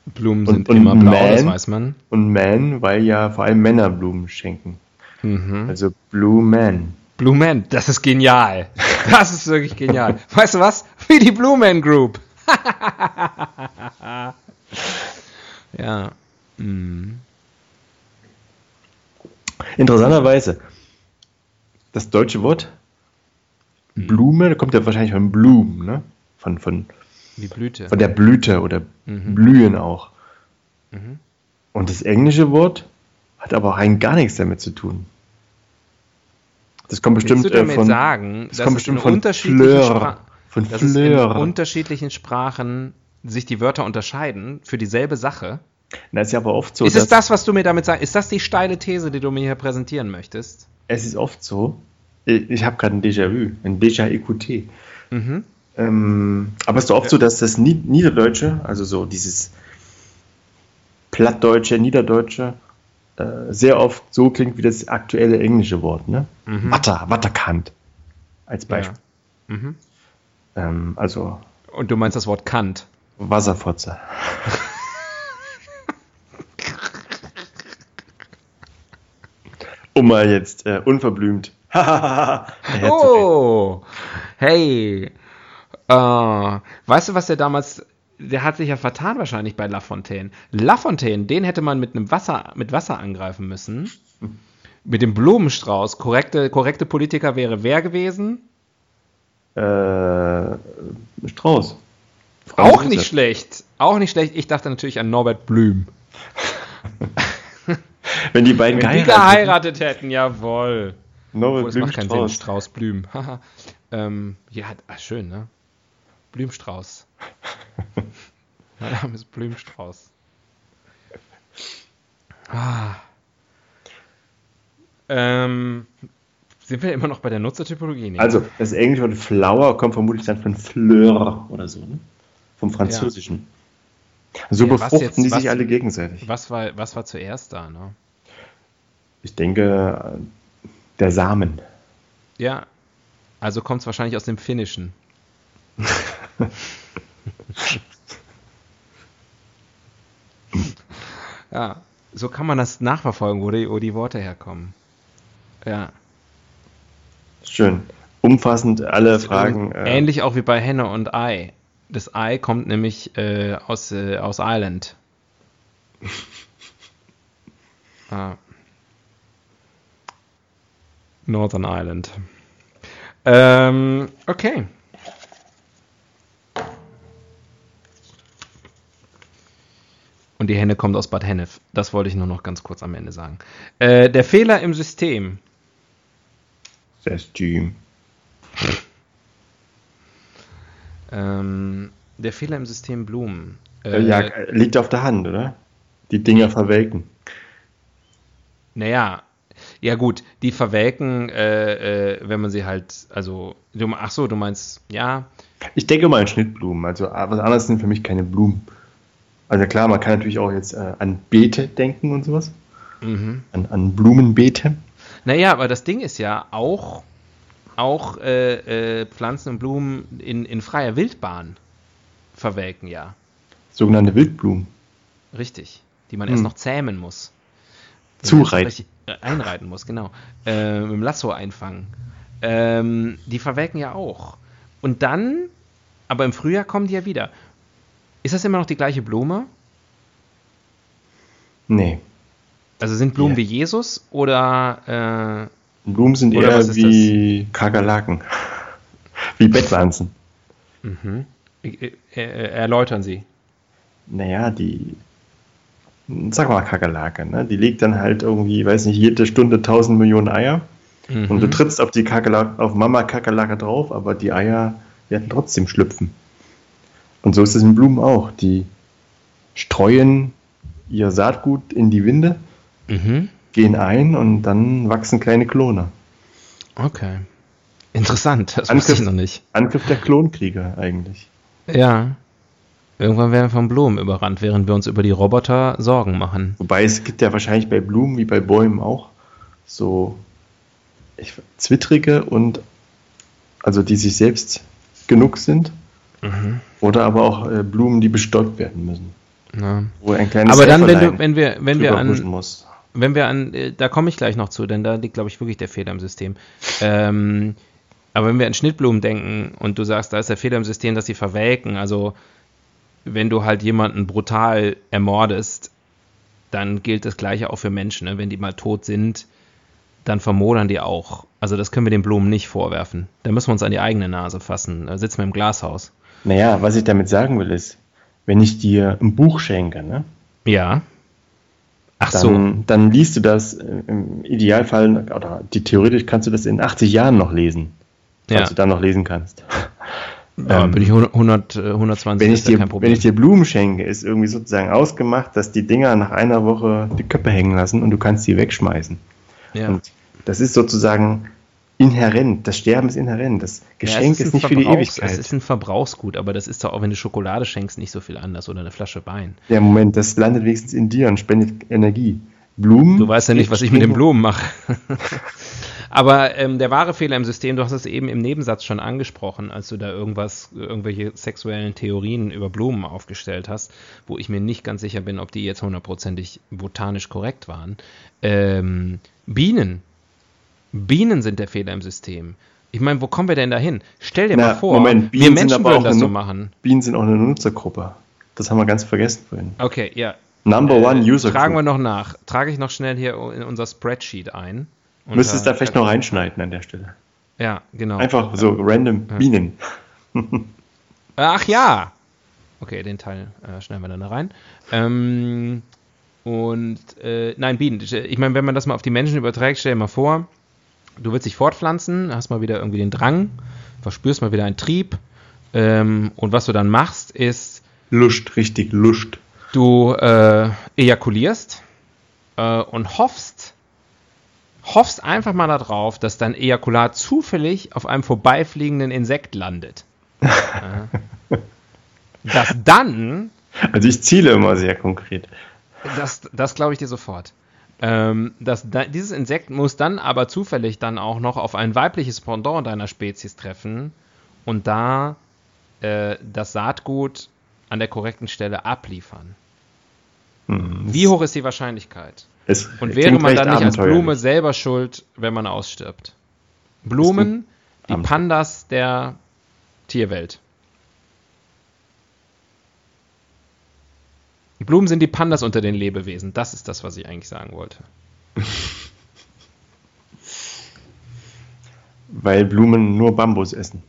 Blumen sind und immer blau, das Man? weiß man. Und Man, weil ja vor allem Männer Blumen schenken. Mhm. Also Blue Man. Blue Man, das ist genial. Das ist wirklich genial. Weißt du was? Wie die Blue Man Group. ja. Mhm. Interessanterweise, das deutsche Wort. Blume, kommt ja wahrscheinlich von Bloom, ne? Von, von, Wie Blüte. von der Blüte oder Mhm. Blühen auch. Mhm. Und das englische Wort hat aber rein gar nichts damit zu tun. Das kommt bestimmt Willst du damit äh, von, sagen, das kommt bestimmt von unterschiedlichen, Fleur. Spra Von dass es in Fleur. unterschiedlichen Sprachen sich die Wörter unterscheiden für dieselbe Sache? Na, ist ja aber oft so. ist es das, was du mir damit sagst? Ist das die steile These, die du mir hier präsentieren möchtest? Es ist oft so. Ich, ich habe gerade ein Déjà-vu, ein Déjà-écouté. Mhm. Ähm, aber es ist doch oft so, dass das Nied- Niederdeutsche, also so dieses Plattdeutsche, Niederdeutsche, äh, sehr oft so klingt wie das aktuelle englische Wort, ne? Mhm. Watter, Watterkant. Als Ja. Beispiel. Mhm. Ähm, also Und du meinst das Wort Kant? Wasserfotze. um mal jetzt äh, unverblümt. Oh, hey. Äh, weißt du, was der damals, der hat sich ja vertan wahrscheinlich bei Lafontaine. Lafontaine, den hätte man mit einem Wasser, mit Wasser angreifen müssen. Mit dem Blumenstrauß. Korrekte, korrekte Politiker wäre wer gewesen? Äh, Strauß. Auch Franz nicht schlecht. Auch nicht schlecht. Ich dachte natürlich an Norbert Blüm. Wenn die beiden Wenn die geheiratet, geheiratet hätten, jawohl. Norbert Oh, das Blüm macht keinen Sinn. Strauß. Strauß Blüm. Ähm, ja, ach, schön, ne? Blümstrauß. mein Name ist Blümstrauß. Ah. Ähm, sind wir immer noch bei der Nutzertypologie? Nee. Also, das englische Wort Flower kommt vermutlich dann von Fleur oder so, ne? Vom Französischen. So Ja, was befruchten jetzt- die was- sich alle gegenseitig. was, war, was war zuerst da, ne? Ich denke, der Samen. Ja, also kommt es wahrscheinlich aus dem Finnischen. ja, so kann man das nachverfolgen, wo die, wo die Worte herkommen. Ja. Schön. Umfassend alle Fragen. äh, Ähnlich auch wie bei Henne und Ei. Das Ei kommt nämlich äh, aus, äh, aus Ireland. ah. Northern Ireland. Ähm, okay. Und die Henne kommt aus Bad Hennef. Das wollte ich nur noch ganz kurz am Ende sagen. Äh, der Fehler im System. System. Ähm, der Fehler im System Blumen. Äh, ja, äh, liegt auf der Hand, oder? Die Dinger verwelken. Naja, ja gut, die verwelken, äh, äh, wenn man sie halt, also, du, ach so, du meinst, ja, Ich denke mal an Schnittblumen. Also äh, was anderes sind für mich keine Blumen. Also klar, man kann natürlich auch jetzt äh, an Beete denken und sowas. mhm. An, an Blumenbeete. Naja, aber das Ding ist ja auch, auch äh, äh, Pflanzen und Blumen in, in freier Wildbahn verwelken ja. Sogenannte Wildblumen. Richtig. Die man Hm. erst noch zähmen muss. Zureiten. Äh, Einreiten muss, genau. Äh, mit dem Lasso einfangen. Ähm, die verwelken ja auch. Und dann, aber im Frühjahr kommen die ja wieder. Ist das immer noch die gleiche Blume? Nee. Also sind Blumen Ja. wie Jesus oder Blumen sind Oder eher wie Kakerlaken. wie Bettwanzen. äh, mhm. äh, äh, erläutern Sie? Naja, die. Sag mal Kakerlake, ne? Die legt dann halt irgendwie, weiß nicht, jede Stunde 1000 Millionen Eier. Mhm. Und du trittst auf die Kakerlake, auf Mama Kakerlake drauf, aber die Eier werden trotzdem schlüpfen. Und so ist es in Blumen auch. Die streuen ihr Saatgut in die Winde, Mhm. gehen ein und dann wachsen kleine Klone. Okay. Interessant, das Angriff, ich noch nicht. Angriff der Klonkrieger eigentlich. Ja. Irgendwann werden wir von Blumen überrannt, während wir uns über die Roboter Sorgen machen. Wobei es gibt ja wahrscheinlich bei Blumen wie bei Bäumen auch so ich, zwittrige und also die sich selbst genug sind. Mhm. Oder aber auch äh, Blumen, die bestäubt werden müssen. Ja. Wo ein kleines Aber dann, wenn, du, wenn wir, wenn wir an, muss. wenn wir an, äh, da komme ich gleich noch zu, denn da liegt, glaube ich, wirklich der Fehler im System. Ähm, aber wenn wir an Schnittblumen denken und du sagst, da ist der Fehler im System, dass sie verwelken, also wenn du halt jemanden brutal ermordest, dann gilt das Gleiche auch für Menschen. Ne? Wenn die mal tot sind, dann vermodern die auch. Also das können wir den Blumen nicht vorwerfen. Da müssen wir uns an die eigene Nase fassen. Da sitzen wir im Glashaus. Naja, was ich damit sagen will, ist, wenn ich dir ein Buch schenke, ne, Ja. Ach so. dann, dann liest du das äh, im Idealfall, oder die, theoretisch kannst du das in 80 Jahren noch lesen, falls Ja. du dann noch lesen kannst. Ja, Ähm, bin ich 100, äh, 120, wenn, ich dir, wenn ich dir Blumen schenke, ist irgendwie sozusagen ausgemacht, dass die Dinger nach einer Woche die Köpfe hängen lassen und du kannst sie wegschmeißen. ja. Und das ist sozusagen inhärent. Das Sterben ist inhärent. Das Ja, Geschenk es ist, ein nicht für die Verbrauchs- Ewigkeit. Es ist ein Verbrauchsgut, aber das ist doch auch, wenn du Schokolade schenkst, nicht so viel anders oder eine Flasche Wein. Ja, Moment, das landet wenigstens in dir und spendet Energie. Blumen. Du weißt ja nicht, was ich mit den Blumen mache. aber ähm, der wahre Fehler im System, du hast es eben im Nebensatz schon angesprochen, als du da irgendwas, irgendwelche sexuellen Theorien über Blumen aufgestellt hast, wo ich mir nicht ganz sicher bin, ob die jetzt hundertprozentig botanisch korrekt waren. Ähm, Bienen. Bienen sind der Fehler im System. Ich meine, wo kommen wir denn da hin? Stell dir Na, mal vor, Moment, wir Bienen sind Menschen aber würden das so machen. Bienen sind auch eine Nutzergruppe. Das haben wir ganz vergessen vorhin. Okay, ja. Number Äh, one User Tragen wir noch nach. Trage ich noch schnell hier in unser Spreadsheet ein. Müsstest da vielleicht noch reinschneiden an der Stelle. Ja, genau. Einfach so random Bienen. Ach ja! Okay, den Teil äh, schneiden wir dann da rein. Ähm, und, äh, nein, Bienen. Ich meine, wenn man das mal auf die Menschen überträgt, stell dir mal vor, du willst dich fortpflanzen, hast mal wieder irgendwie den Drang, verspürst mal wieder einen Trieb. Ähm, und was du dann machst, ist, Lust, richtig Lust. du äh, ejakulierst äh, und hoffst, hoffst einfach mal darauf, dass dein Ejakulat zufällig auf einem vorbeifliegenden Insekt landet. Ja. Dass dann, Also ich ziele immer sehr konkret. das, das glaube ich dir sofort. Ähm, dass da, dieses Insekt muss dann aber zufällig dann auch noch auf ein weibliches Pendant deiner Spezies treffen und da äh, das Saatgut an der korrekten Stelle abliefern. Hm, Wie hoch ist die Wahrscheinlichkeit? es Und wäre man dann nicht als. Blume selber schuld, wenn man ausstirbt? Blumen, die. Pandas der Tierwelt. Blumen sind die Pandas unter den Lebewesen. Das ist das, was ich eigentlich sagen wollte. Weil Blumen nur Bambus essen.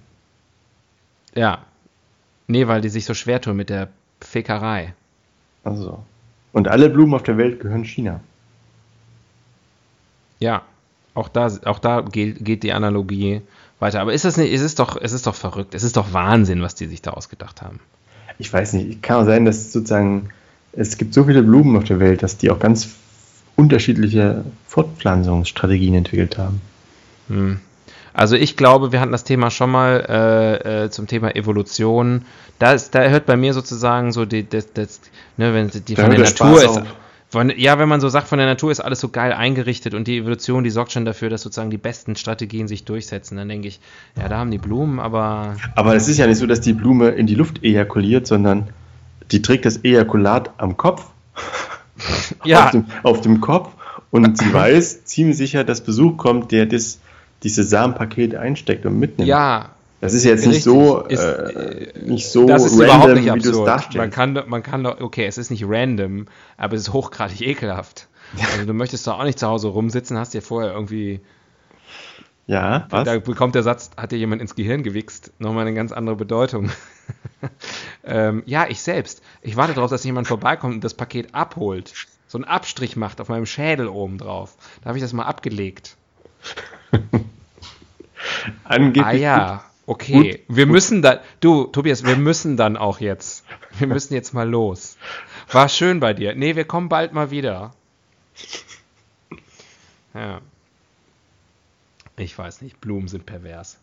Ja. Nee, weil die sich so schwer tun mit der Fickerei. Also. Und alle Blumen auf der Welt gehören China. Ja. Auch da, auch da geht, geht die Analogie weiter. Aber ist das nicht, es ist doch, es ist doch verrückt. Es ist doch Wahnsinn, was die sich da ausgedacht haben. Ich weiß nicht, kann auch sein, dass sozusagen es gibt so viele Blumen auf der Welt, dass die auch ganz unterschiedliche Fortpflanzungsstrategien entwickelt haben. Hm. Also ich glaube, wir hatten das Thema schon mal äh, äh, zum Thema Evolution. Da, ist, da hört bei mir sozusagen so die, das, das, ne, wenn die Da von der Natur Spaß ist. auf. Von, ja, wenn man so sagt, von der Natur ist alles so geil eingerichtet und die Evolution, die sorgt schon dafür, dass sozusagen die besten Strategien sich durchsetzen. Dann denke ich, ja, da haben die Blumen, aber Aber es ist ja nicht so, dass die Blume in die Luft ejakuliert, sondern die trägt das Ejakulat am Kopf, ja, auf, dem, auf dem Kopf und sie weiß ziemlich sicher, dass Besuch kommt, der das, diese Samenpakete einsteckt und mitnimmt. ja, Das ist jetzt nicht so, Ist, äh, nicht so das ist random, überhaupt nicht wie du es darstellst. Man kann, doch- man kann doch, okay, es ist nicht random, aber es ist hochgradig ekelhaft. Also du möchtest doch auch nicht zu Hause rumsitzen, hast dir vorher irgendwie, ja, was? da bekommt der Satz, hat dir jemand ins Gehirn gewichst, nochmal eine ganz andere Bedeutung. ähm, ja, ich selbst. Ich warte darauf, dass jemand vorbeikommt und das Paket abholt. So einen Abstrich macht auf meinem Schädel oben drauf. Da habe ich das mal abgelegt. Angeblich Ah ja. Okay, wir müssen dann, du, Tobias, wir müssen dann auch jetzt. Wir müssen jetzt mal los. War schön bei dir. Nee, wir kommen bald mal wieder. Ja. Ich weiß nicht, Blumen sind pervers.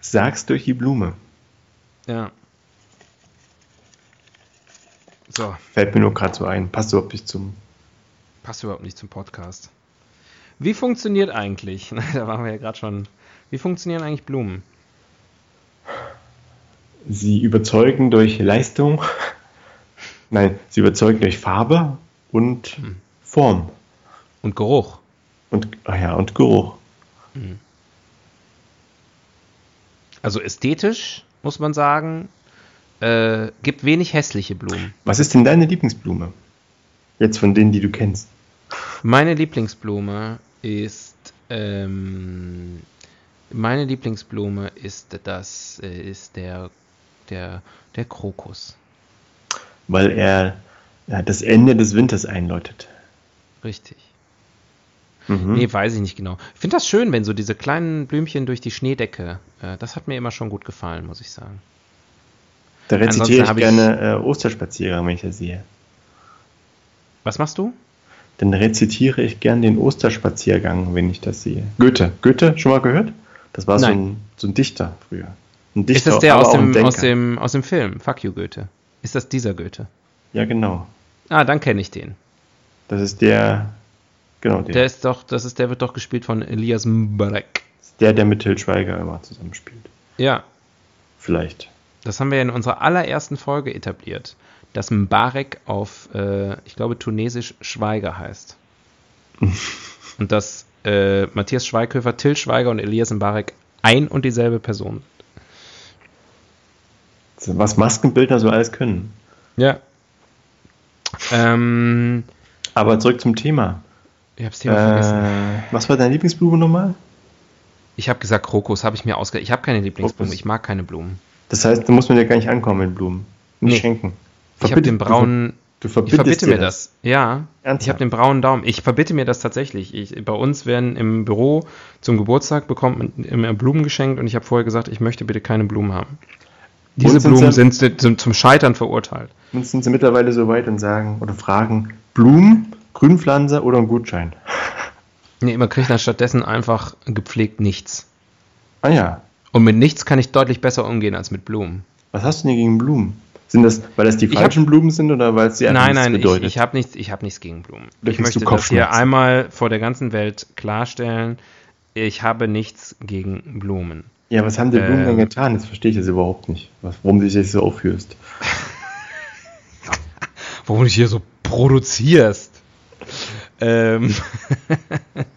Sag's durch die Blume. Ja. So, Fällt mir nur gerade so ein. Passt überhaupt nicht zum. passt überhaupt nicht zum Podcast. Wie funktioniert eigentlich, da waren wir ja gerade schon, wie funktionieren eigentlich Blumen? Sie überzeugen durch Leistung. Nein, sie überzeugen durch Farbe und Form. Und Geruch. Und, ah ja, und Geruch. Also ästhetisch, muss man sagen, äh, gibt wenig hässliche Blumen. Was ist denn deine Lieblingsblume? Jetzt von denen, die du kennst. Meine Lieblingsblume ist, ähm, meine Lieblingsblume ist das, äh, ist der, der, der Krokus. Weil er ja, das Ende des Winters einläutet. Richtig. Mhm. Nee, weiß ich nicht genau. Ich finde das schön, wenn so diese kleinen Blümchen durch die Schneedecke, äh, das hat mir immer schon gut gefallen, muss ich sagen. Da rezitiere ich gerne äh, Osterspaziergang, wenn ich das sehe. Was machst du? Dann rezitiere ich gern den Osterspaziergang, wenn ich das sehe. Goethe. Goethe, schon mal gehört? Das war so ein, so ein Dichter früher. Ein Ist Dichter, das der aus dem, aus, dem, aus dem Film? Fuck you, Goethe. Ist das dieser Goethe? Ja, genau. Ah, dann kenne ich den. Das ist der, genau, der, Der ist doch, das ist, der wird doch gespielt von Elias Mbarek. der, der mit Til Schweiger immer zusammenspielt. Ja, Vielleicht. das haben wir in unserer allerersten Folge etabliert, dass Mbarek auf, äh, ich glaube, tunesisch Schweiger heißt. und dass äh, Matthias Schweighöfer, Till Schweiger und Elias Mbarek ein und dieselbe Person. Was Maskenbildner so alles können. Ja. Ähm, Aber zurück zum Thema. ich hab's Thema vergessen. Äh, was war deine Lieblingsblume nochmal? Ich habe gesagt, Krokus habe ich mir ausge... Ich habe keine Lieblingsblumen, Krokus. ich mag keine Blumen. Das heißt, da muss man ja gar nicht ankommen mit Blumen. Nicht Nee. schenken. Ich habe den braunen... Du, Ich verbittest verbitte mir das. Ja, ich Ernsthaft? habe den braunen Daumen. Ich verbitte mir das tatsächlich. Ich, bei uns werden im Büro zum Geburtstag bekommt man immer Blumen geschenkt und ich habe vorher gesagt, ich möchte bitte keine Blumen haben. Diese sind Blumen sie- sind, sind zum Scheitern verurteilt. Nun sind sie mittlerweile so weit und sagen oder fragen, Blumen, Grünpflanze oder ein Gutschein? Nee, man kriegt dann stattdessen einfach gepflegt nichts. Ah ja, Und mit nichts kann ich deutlich besser umgehen als mit Blumen. was hast du denn gegen Blumen? Sind das, weil das die falschen Blumen sind oder weil es die Nein, nichts nein, ich, bedeutet? ich habe nichts, ich hab nichts gegen Blumen. Oder ich möchte das hier einmal vor der ganzen Welt klarstellen. Ich habe nichts gegen Blumen. Ja, was haben die Blumen Äh, denn getan? Jetzt verstehe ich das überhaupt nicht. Was, warum du dich jetzt so aufführst. Warum du dich hier so produzierst. Ähm.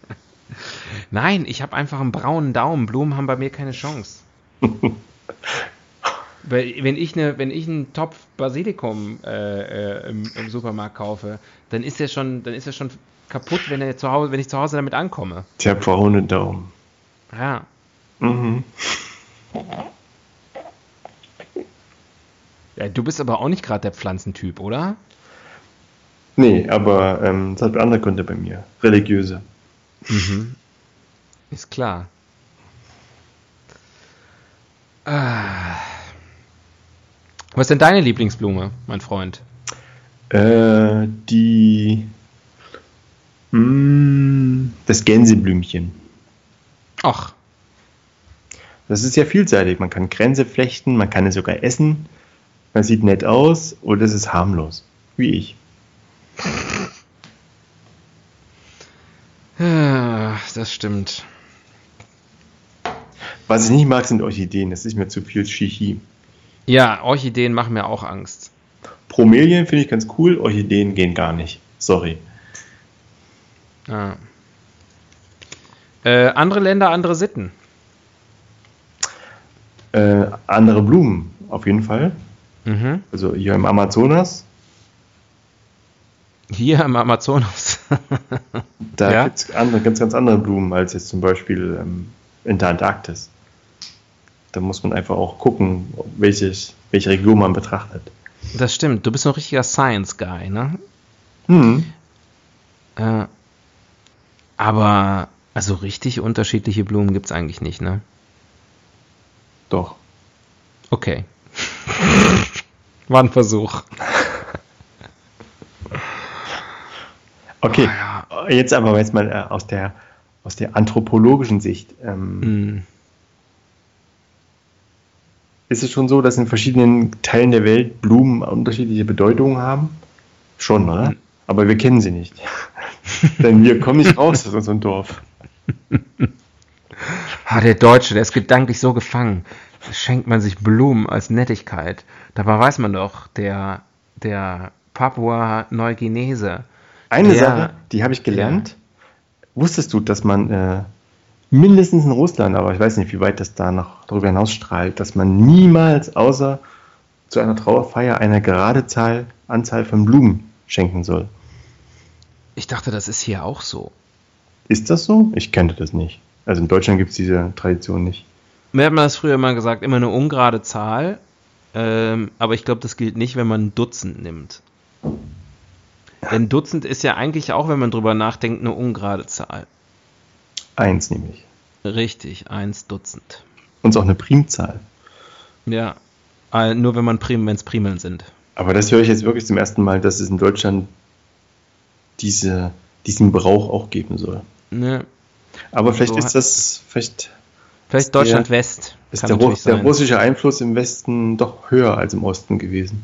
Nein, ich habe einfach einen braunen Daumen. Blumen haben bei mir keine Chance. Weil, wenn ich, eine, wenn ich einen Topf Basilikum äh, äh, im, im Supermarkt kaufe, dann ist der schon, dann ist er schon kaputt, wenn, er zu Hause, wenn ich zu Hause damit ankomme. Tja, braune Daumen. Ja. Mhm. ja du bist aber auch nicht gerade der Pflanzentyp, oder? Nee, aber ähm, es hat andere Gründe bei mir. Religiöse. Ist klar. Ah. Was ist denn deine Lieblingsblume, mein Freund? Äh, die. Mh, das Gänseblümchen. Ach, Das ist ja vielseitig. Man kann Kränze flechten, man kann es sogar essen. Man sieht nett aus oder es ist harmlos. Wie ich. ah, das stimmt. Was ich nicht mag, sind Orchideen. Das ist mir zu viel Shishi. Ja, Orchideen machen mir auch Angst. Bromelien finde ich ganz cool, Orchideen gehen gar nicht. Sorry. Ah. Äh, andere Länder, andere Sitten. Äh, andere Blumen, auf jeden Fall. Mhm. Also hier im Amazonas, Hier im Amazonas. da Ja. gibt es ganz, ganz andere Blumen als jetzt zum Beispiel ähm, in der Antarktis. Da muss man einfach auch gucken, welches, welche Region man betrachtet. das stimmt. Du bist ein richtiger Science-Guy, ne? Hm. Äh, Aber also richtig unterschiedliche Blumen gibt es eigentlich nicht, ne? Doch. Okay. War ein Versuch. Okay, Ah, jetzt aber jetzt mal äh, aus der, aus der anthropologischen Sicht. Ähm, Hm. Ist es schon so, dass in verschiedenen Teilen der Welt Blumen unterschiedliche Bedeutungen haben? Schon, oder? Aber wir kennen sie nicht. Denn wir kommen nicht raus aus unserem Dorf. Ah, der Deutsche, der ist gedanklich so gefangen. Schenkt man sich Blumen als Nettigkeit. Dabei weiß man doch, der, der Papua-Neuguinese. Eine Der- Sache, die habe ich gelernt. Wusstest du, dass man äh, mindestens in Russland, aber ich weiß nicht, wie weit das da noch darüber hinaus strahlt, dass man niemals außer zu einer Trauerfeier eine gerade Zahl, Anzahl von Blumen schenken soll? Ich dachte, das ist hier auch so. Ist das so? Ich kannte das nicht. Also in Deutschland gibt es diese Tradition nicht. Mir hat man das früher mal gesagt, immer eine ungerade Zahl. Ähm, aber ich glaube, das gilt nicht, wenn man ein Dutzend nimmt. Denn Dutzend ist ja eigentlich auch, wenn man drüber nachdenkt, eine ungerade Zahl. Eins nämlich. Richtig, eins Dutzend. Und auch eine Primzahl. Ja, nur wenn man Prim, wenn es Primeln sind. Aber das höre ich jetzt wirklich zum ersten Mal, dass es in Deutschland diese, diesen Brauch auch geben soll. Ne? Aber vielleicht So ist das, vielleicht Vielleicht Ist der- Deutschland West. ist der, der russische Einfluss im Westen doch höher als im Osten gewesen.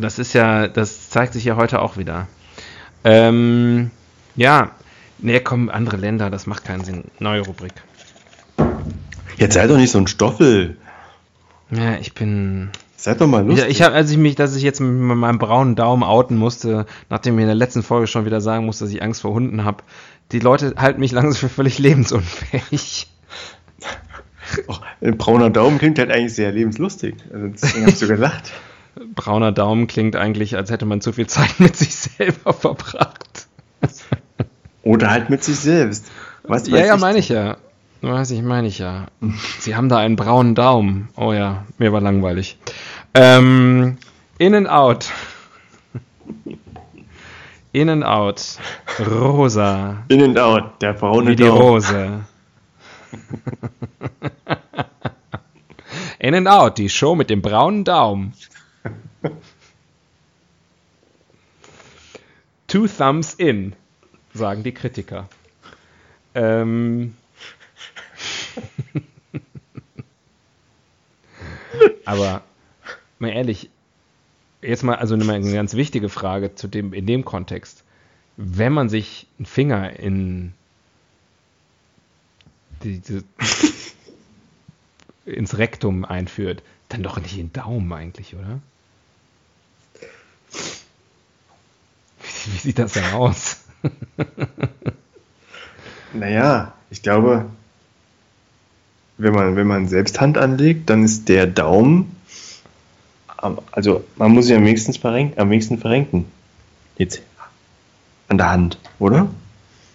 Das ist ja, das zeigt sich ja heute auch wieder. Ähm, ja, ne, kommen andere Länder, das macht keinen Sinn. Neue Rubrik. Jetzt sei doch nicht so ein Stoffel. Ja, ich bin. Seid doch mal lustig. Ja, ich habe, als ich mich, dass ich jetzt mit meinem braunen Daumen outen musste, nachdem ich in der letzten Folge schon wieder sagen musste, dass ich Angst vor Hunden habe, die Leute halten mich langsam für völlig lebensunfähig. Och, ein brauner Daumen klingt halt eigentlich sehr lebenslustig. Also deswegen habe ich so gelacht. Brauner Daumen klingt eigentlich, als hätte man zu viel Zeit mit sich selber verbracht. Oder halt mit sich selbst. Was Ja, ja, meine ich ja. Weiß ich, meine ich ja. Sie haben da einen braunen Daumen. Oh ja, mir war langweilig. Ähm, in and out. In and out. Rosa. In and out, der braune Wie die Daumen. Rose. In and out, die Show mit dem braunen Daumen. Two thumbs in, sagen die Kritiker. Ähm. Aber mal ehrlich, jetzt mal also eine, ganz wichtige Frage zu dem in dem Kontext. Wenn man sich einen Finger in die, die, ins Rektum einführt, dann doch nicht in den Daumen eigentlich, oder? Wie sieht das denn aus? Naja, ich glaube, wenn man, wenn man selbst Hand anlegt, dann ist der Daumen, also man muss sich am wenigsten verrenken, am wenigsten verrenken. Jetzt an der Hand, oder?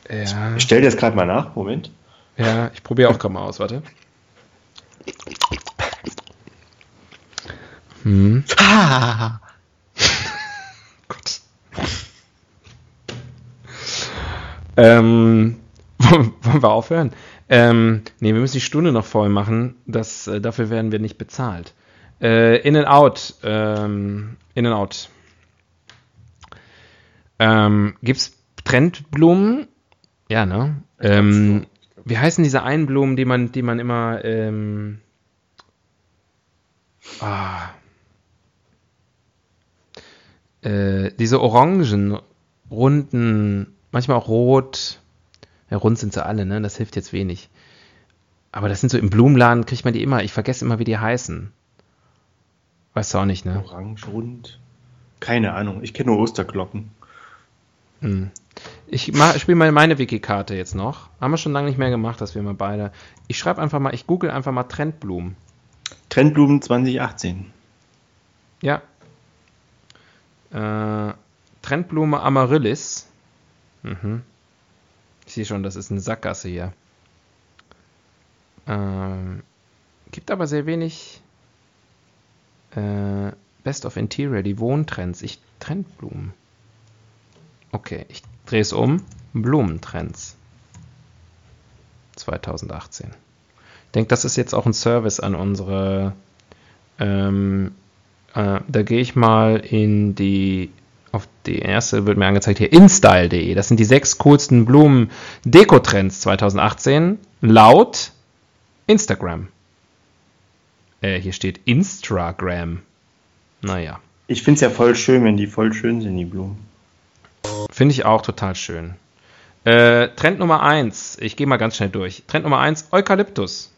Ja, Ich stelle das gerade mal nach, Moment. ja ich probiere auch gerade mal aus, warte. Hm. Gott. Ähm, wollen wir aufhören? Ähm, nee, wir müssen die Stunde noch voll machen. Das, äh, dafür werden wir nicht bezahlt. Äh, in and out. Ähm, in and out. Ähm, gibt's Trendblumen? Ja, ne? Ähm, wie heißen diese einen Blumen, die man, die man immer, ähm, ah, äh, diese orangen, runden, manchmal auch rot. Ja, rund sind sie alle, ne? Das hilft jetzt wenig. Aber das sind so im Blumenladen, kriegt man die immer. Ich vergesse immer, wie die heißen. Weißt du auch nicht, ne? Orange, rund. Keine Ahnung, ich kenne nur Osterglocken. Hm. Ich spiele mal meine Wiki-Karte jetzt noch. Haben wir schon lange nicht mehr gemacht, dass wir mal beide. Ich schreibe einfach mal, ich google einfach mal Trendblumen. Trendblumen 2018. Ja. Äh, Trendblume Amaryllis. Mhm. Sehe schon, das ist eine Sackgasse hier. Ähm, gibt aber sehr wenig äh, Best of Interior, die Wohntrends. Ich Trendblumen. Okay, ich Dreh es um. Blumentrends. 2018. Ich denke, das ist jetzt auch ein Service an unsere. Ähm, äh, da gehe ich mal in die. Auf die erste wird mir angezeigt hier instyle.de. Das sind die sechs coolsten Blumen-Deko-Trends 2018 laut Instagram. Äh, hier steht Instagram. Naja. Ich finde es ja voll schön, wenn die voll schön sind, die Blumen. Finde ich auch total schön. Äh, Trend Nummer 1. Ich gehe mal ganz schnell durch. Trend Nummer 1, Eukalyptus.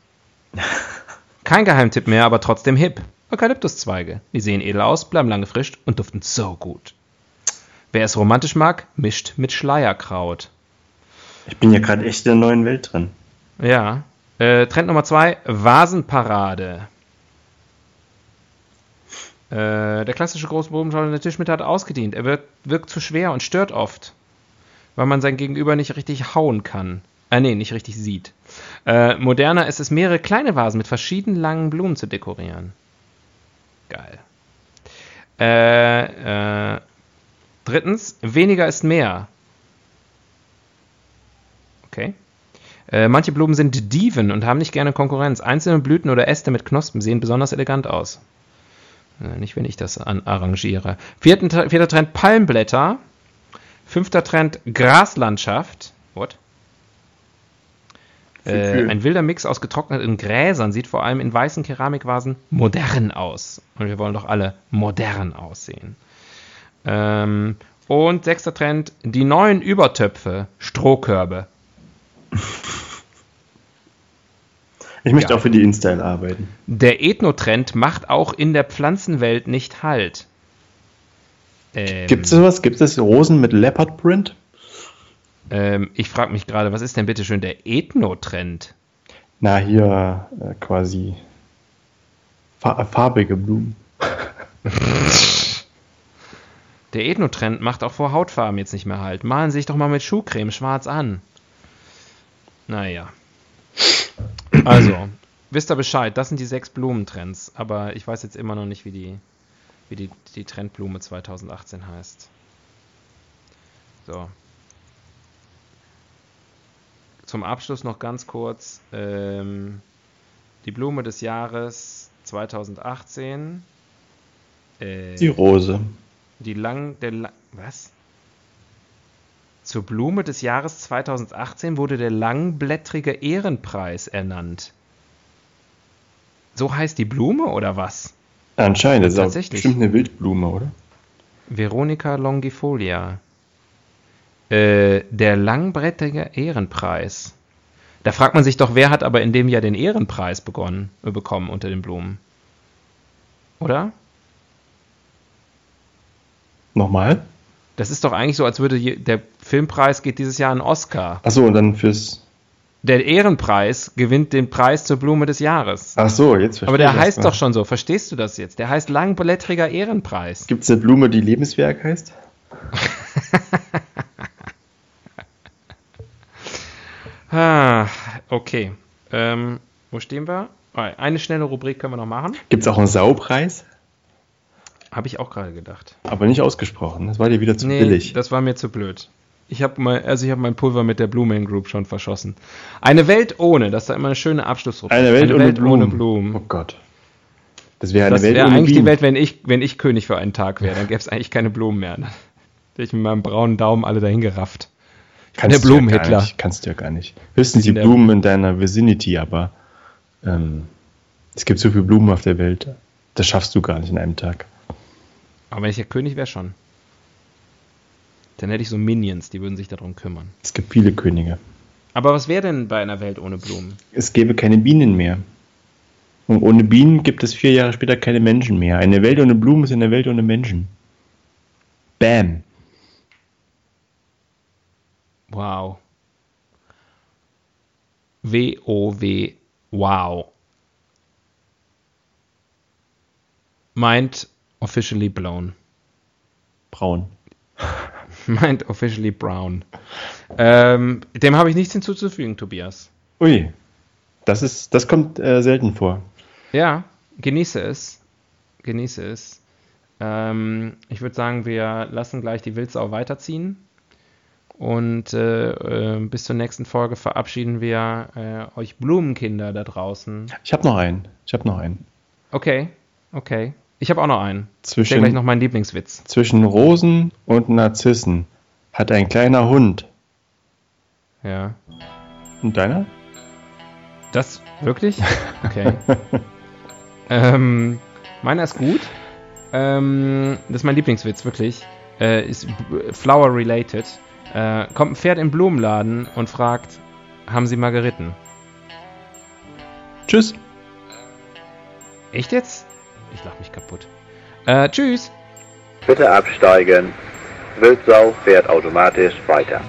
Kein Geheimtipp mehr, aber trotzdem hip. Eukalyptuszweige. Die sehen edel aus, bleiben lange frisch und duften so gut. Wer es romantisch mag, mischt mit Schleierkraut. Ich bin ja gerade echt in der neuen Welt drin. Ja. Äh, Trend Nummer 2, Vasenparade. Äh, der klassische große bodenschauende Tischmitte hat ausgedient. Er wirkt, wirkt zu schwer und stört oft, weil man sein Gegenüber nicht richtig hauen kann. Äh, nee, nicht richtig sieht. Äh, moderner ist es, mehrere kleine Vasen mit verschiedenen langen Blumen zu dekorieren. Geil. Äh, äh, drittens, weniger ist mehr. Okay. Äh, manche Blumen sind Diven und haben nicht gerne Konkurrenz. Einzelne Blüten oder Äste mit Knospen sehen besonders elegant aus. Äh, nicht, wenn ich das an arrangiere. Vierten, vierter Trend Palmblätter. Fünfter Trend Graslandschaft. What? Äh, ein wilder Mix aus getrockneten Gräsern sieht vor allem in weißen Keramikvasen modern aus. Und wir wollen doch alle modern aussehen. Ähm, und sechster Trend, die neuen Übertöpfe, Strohkörbe. Ich möchte ja. auch für die InStyle arbeiten. Der Ethnotrend macht auch in der Pflanzenwelt nicht Halt. Ähm, Gibt es sowas? Gibt es Rosen mit Leopard Print? Ähm, ich frage mich gerade, was ist denn bitte schön der Ethnotrend? Na, hier äh, quasi fa farbige Blumen. der Ethnotrend macht auch vor Hautfarben jetzt nicht mehr halt. Malen Sie sich doch mal mit Schuhcreme schwarz an. Naja. Also, wisst ihr Bescheid, das sind die sechs Blumentrends, aber ich weiß jetzt immer noch nicht, wie die, wie die, die Trendblume 2018 heißt. So. Zum Abschluss noch ganz kurz ähm, die Blume des Jahres 2018. Äh, die Rose. Die lang, der, was? Zur Blume des Jahres 2018 wurde der langblättrige Ehrenpreis ernannt. So heißt die Blume oder was? Anscheinend, das ist bestimmt eine Wildblume, oder? Veronica longifolia. Äh, der langblättrige Ehrenpreis. Da fragt man sich doch, wer hat aber in dem Jahr den Ehrenpreis begonnen, bekommen unter den Blumen? Oder? Nochmal? Das ist doch eigentlich so, als würde der Filmpreis geht dieses Jahr an Oscar. Achso, und dann fürs. Der Ehrenpreis gewinnt den Preis zur Blume des Jahres. Ach so, jetzt verstehe Aber der heißt mal. doch schon so. Verstehst du das jetzt? Der heißt langblättriger Ehrenpreis. Gibt es eine Blume, die Lebenswerk heißt? ah, okay. Ähm, wo stehen wir? Eine schnelle Rubrik können wir noch machen. Gibt es auch einen Saupreis? Habe ich auch gerade gedacht. Aber nicht ausgesprochen. Das war dir wieder zu nee, billig. Das war mir zu blöd. Ich habe mein, also ich mein Pulver mit der Blue Man Group schon verschossen. Eine Welt ohne, das ist da immer eine schöne Abschlussrubrik. Eine Welt, eine ohne, Welt Blumen. ohne, Blumen. Oh Gott. Das wäre eine das Welt wär ohne eigentlich Blumen. die Welt, wenn ich, wenn ich König für einen Tag wäre, dann gäbe es eigentlich keine Blumen mehr. Dann hätte ich mit meinem braunen Daumen alle dahin gerafft. Ich kannst der Blumenhitler. Ja kannst du ja gar nicht. Höchstens die Blumen in deiner Vicinity, aber ähm, es gibt so viele Blumen auf der Welt. Das schaffst du gar nicht in einem Tag. Aber wenn ich der König wäre, schon. Dann hätte ich so Minions, die würden sich darum kümmern. Es gibt viele Könige. Aber was wäre denn bei einer Welt ohne Blumen? Es gäbe keine Bienen mehr. Und ohne Bienen gibt es vier Jahre später keine Menschen mehr. Eine Welt ohne Blumen ist eine Welt ohne Menschen. Bam. Wow. W-O-W. Wow. Meint Officially blown. Braun. Meint officially brown. Ähm, dem habe ich nichts hinzuzufügen, Tobias. Ui, das ist, das kommt äh, selten vor. Ja, genieße es. Genieße es. Ähm, ich würde sagen, wir lassen gleich die Wildsau weiterziehen. Und äh, äh, bis zur nächsten Folge verabschieden wir äh, euch Blumenkinder da draußen. Ich habe noch einen. Ich habe noch einen. Okay, okay. Ich habe auch noch einen. Zwischen, gleich noch mein Lieblingswitz. zwischen Rosen und Narzissen hat ein kleiner Hund. Ja. Und deiner? Das wirklich? Okay. ähm, meiner ist gut. Ähm, das ist mein Lieblingswitz, wirklich. Äh, ist b- Flower related. Äh, kommt ein Pferd im Blumenladen und fragt, haben Sie Margeriten? Tschüss. Echt jetzt? Ich lach mich kaputt. Äh, tschüss. Bitte absteigen. Wildsau fährt automatisch weiter.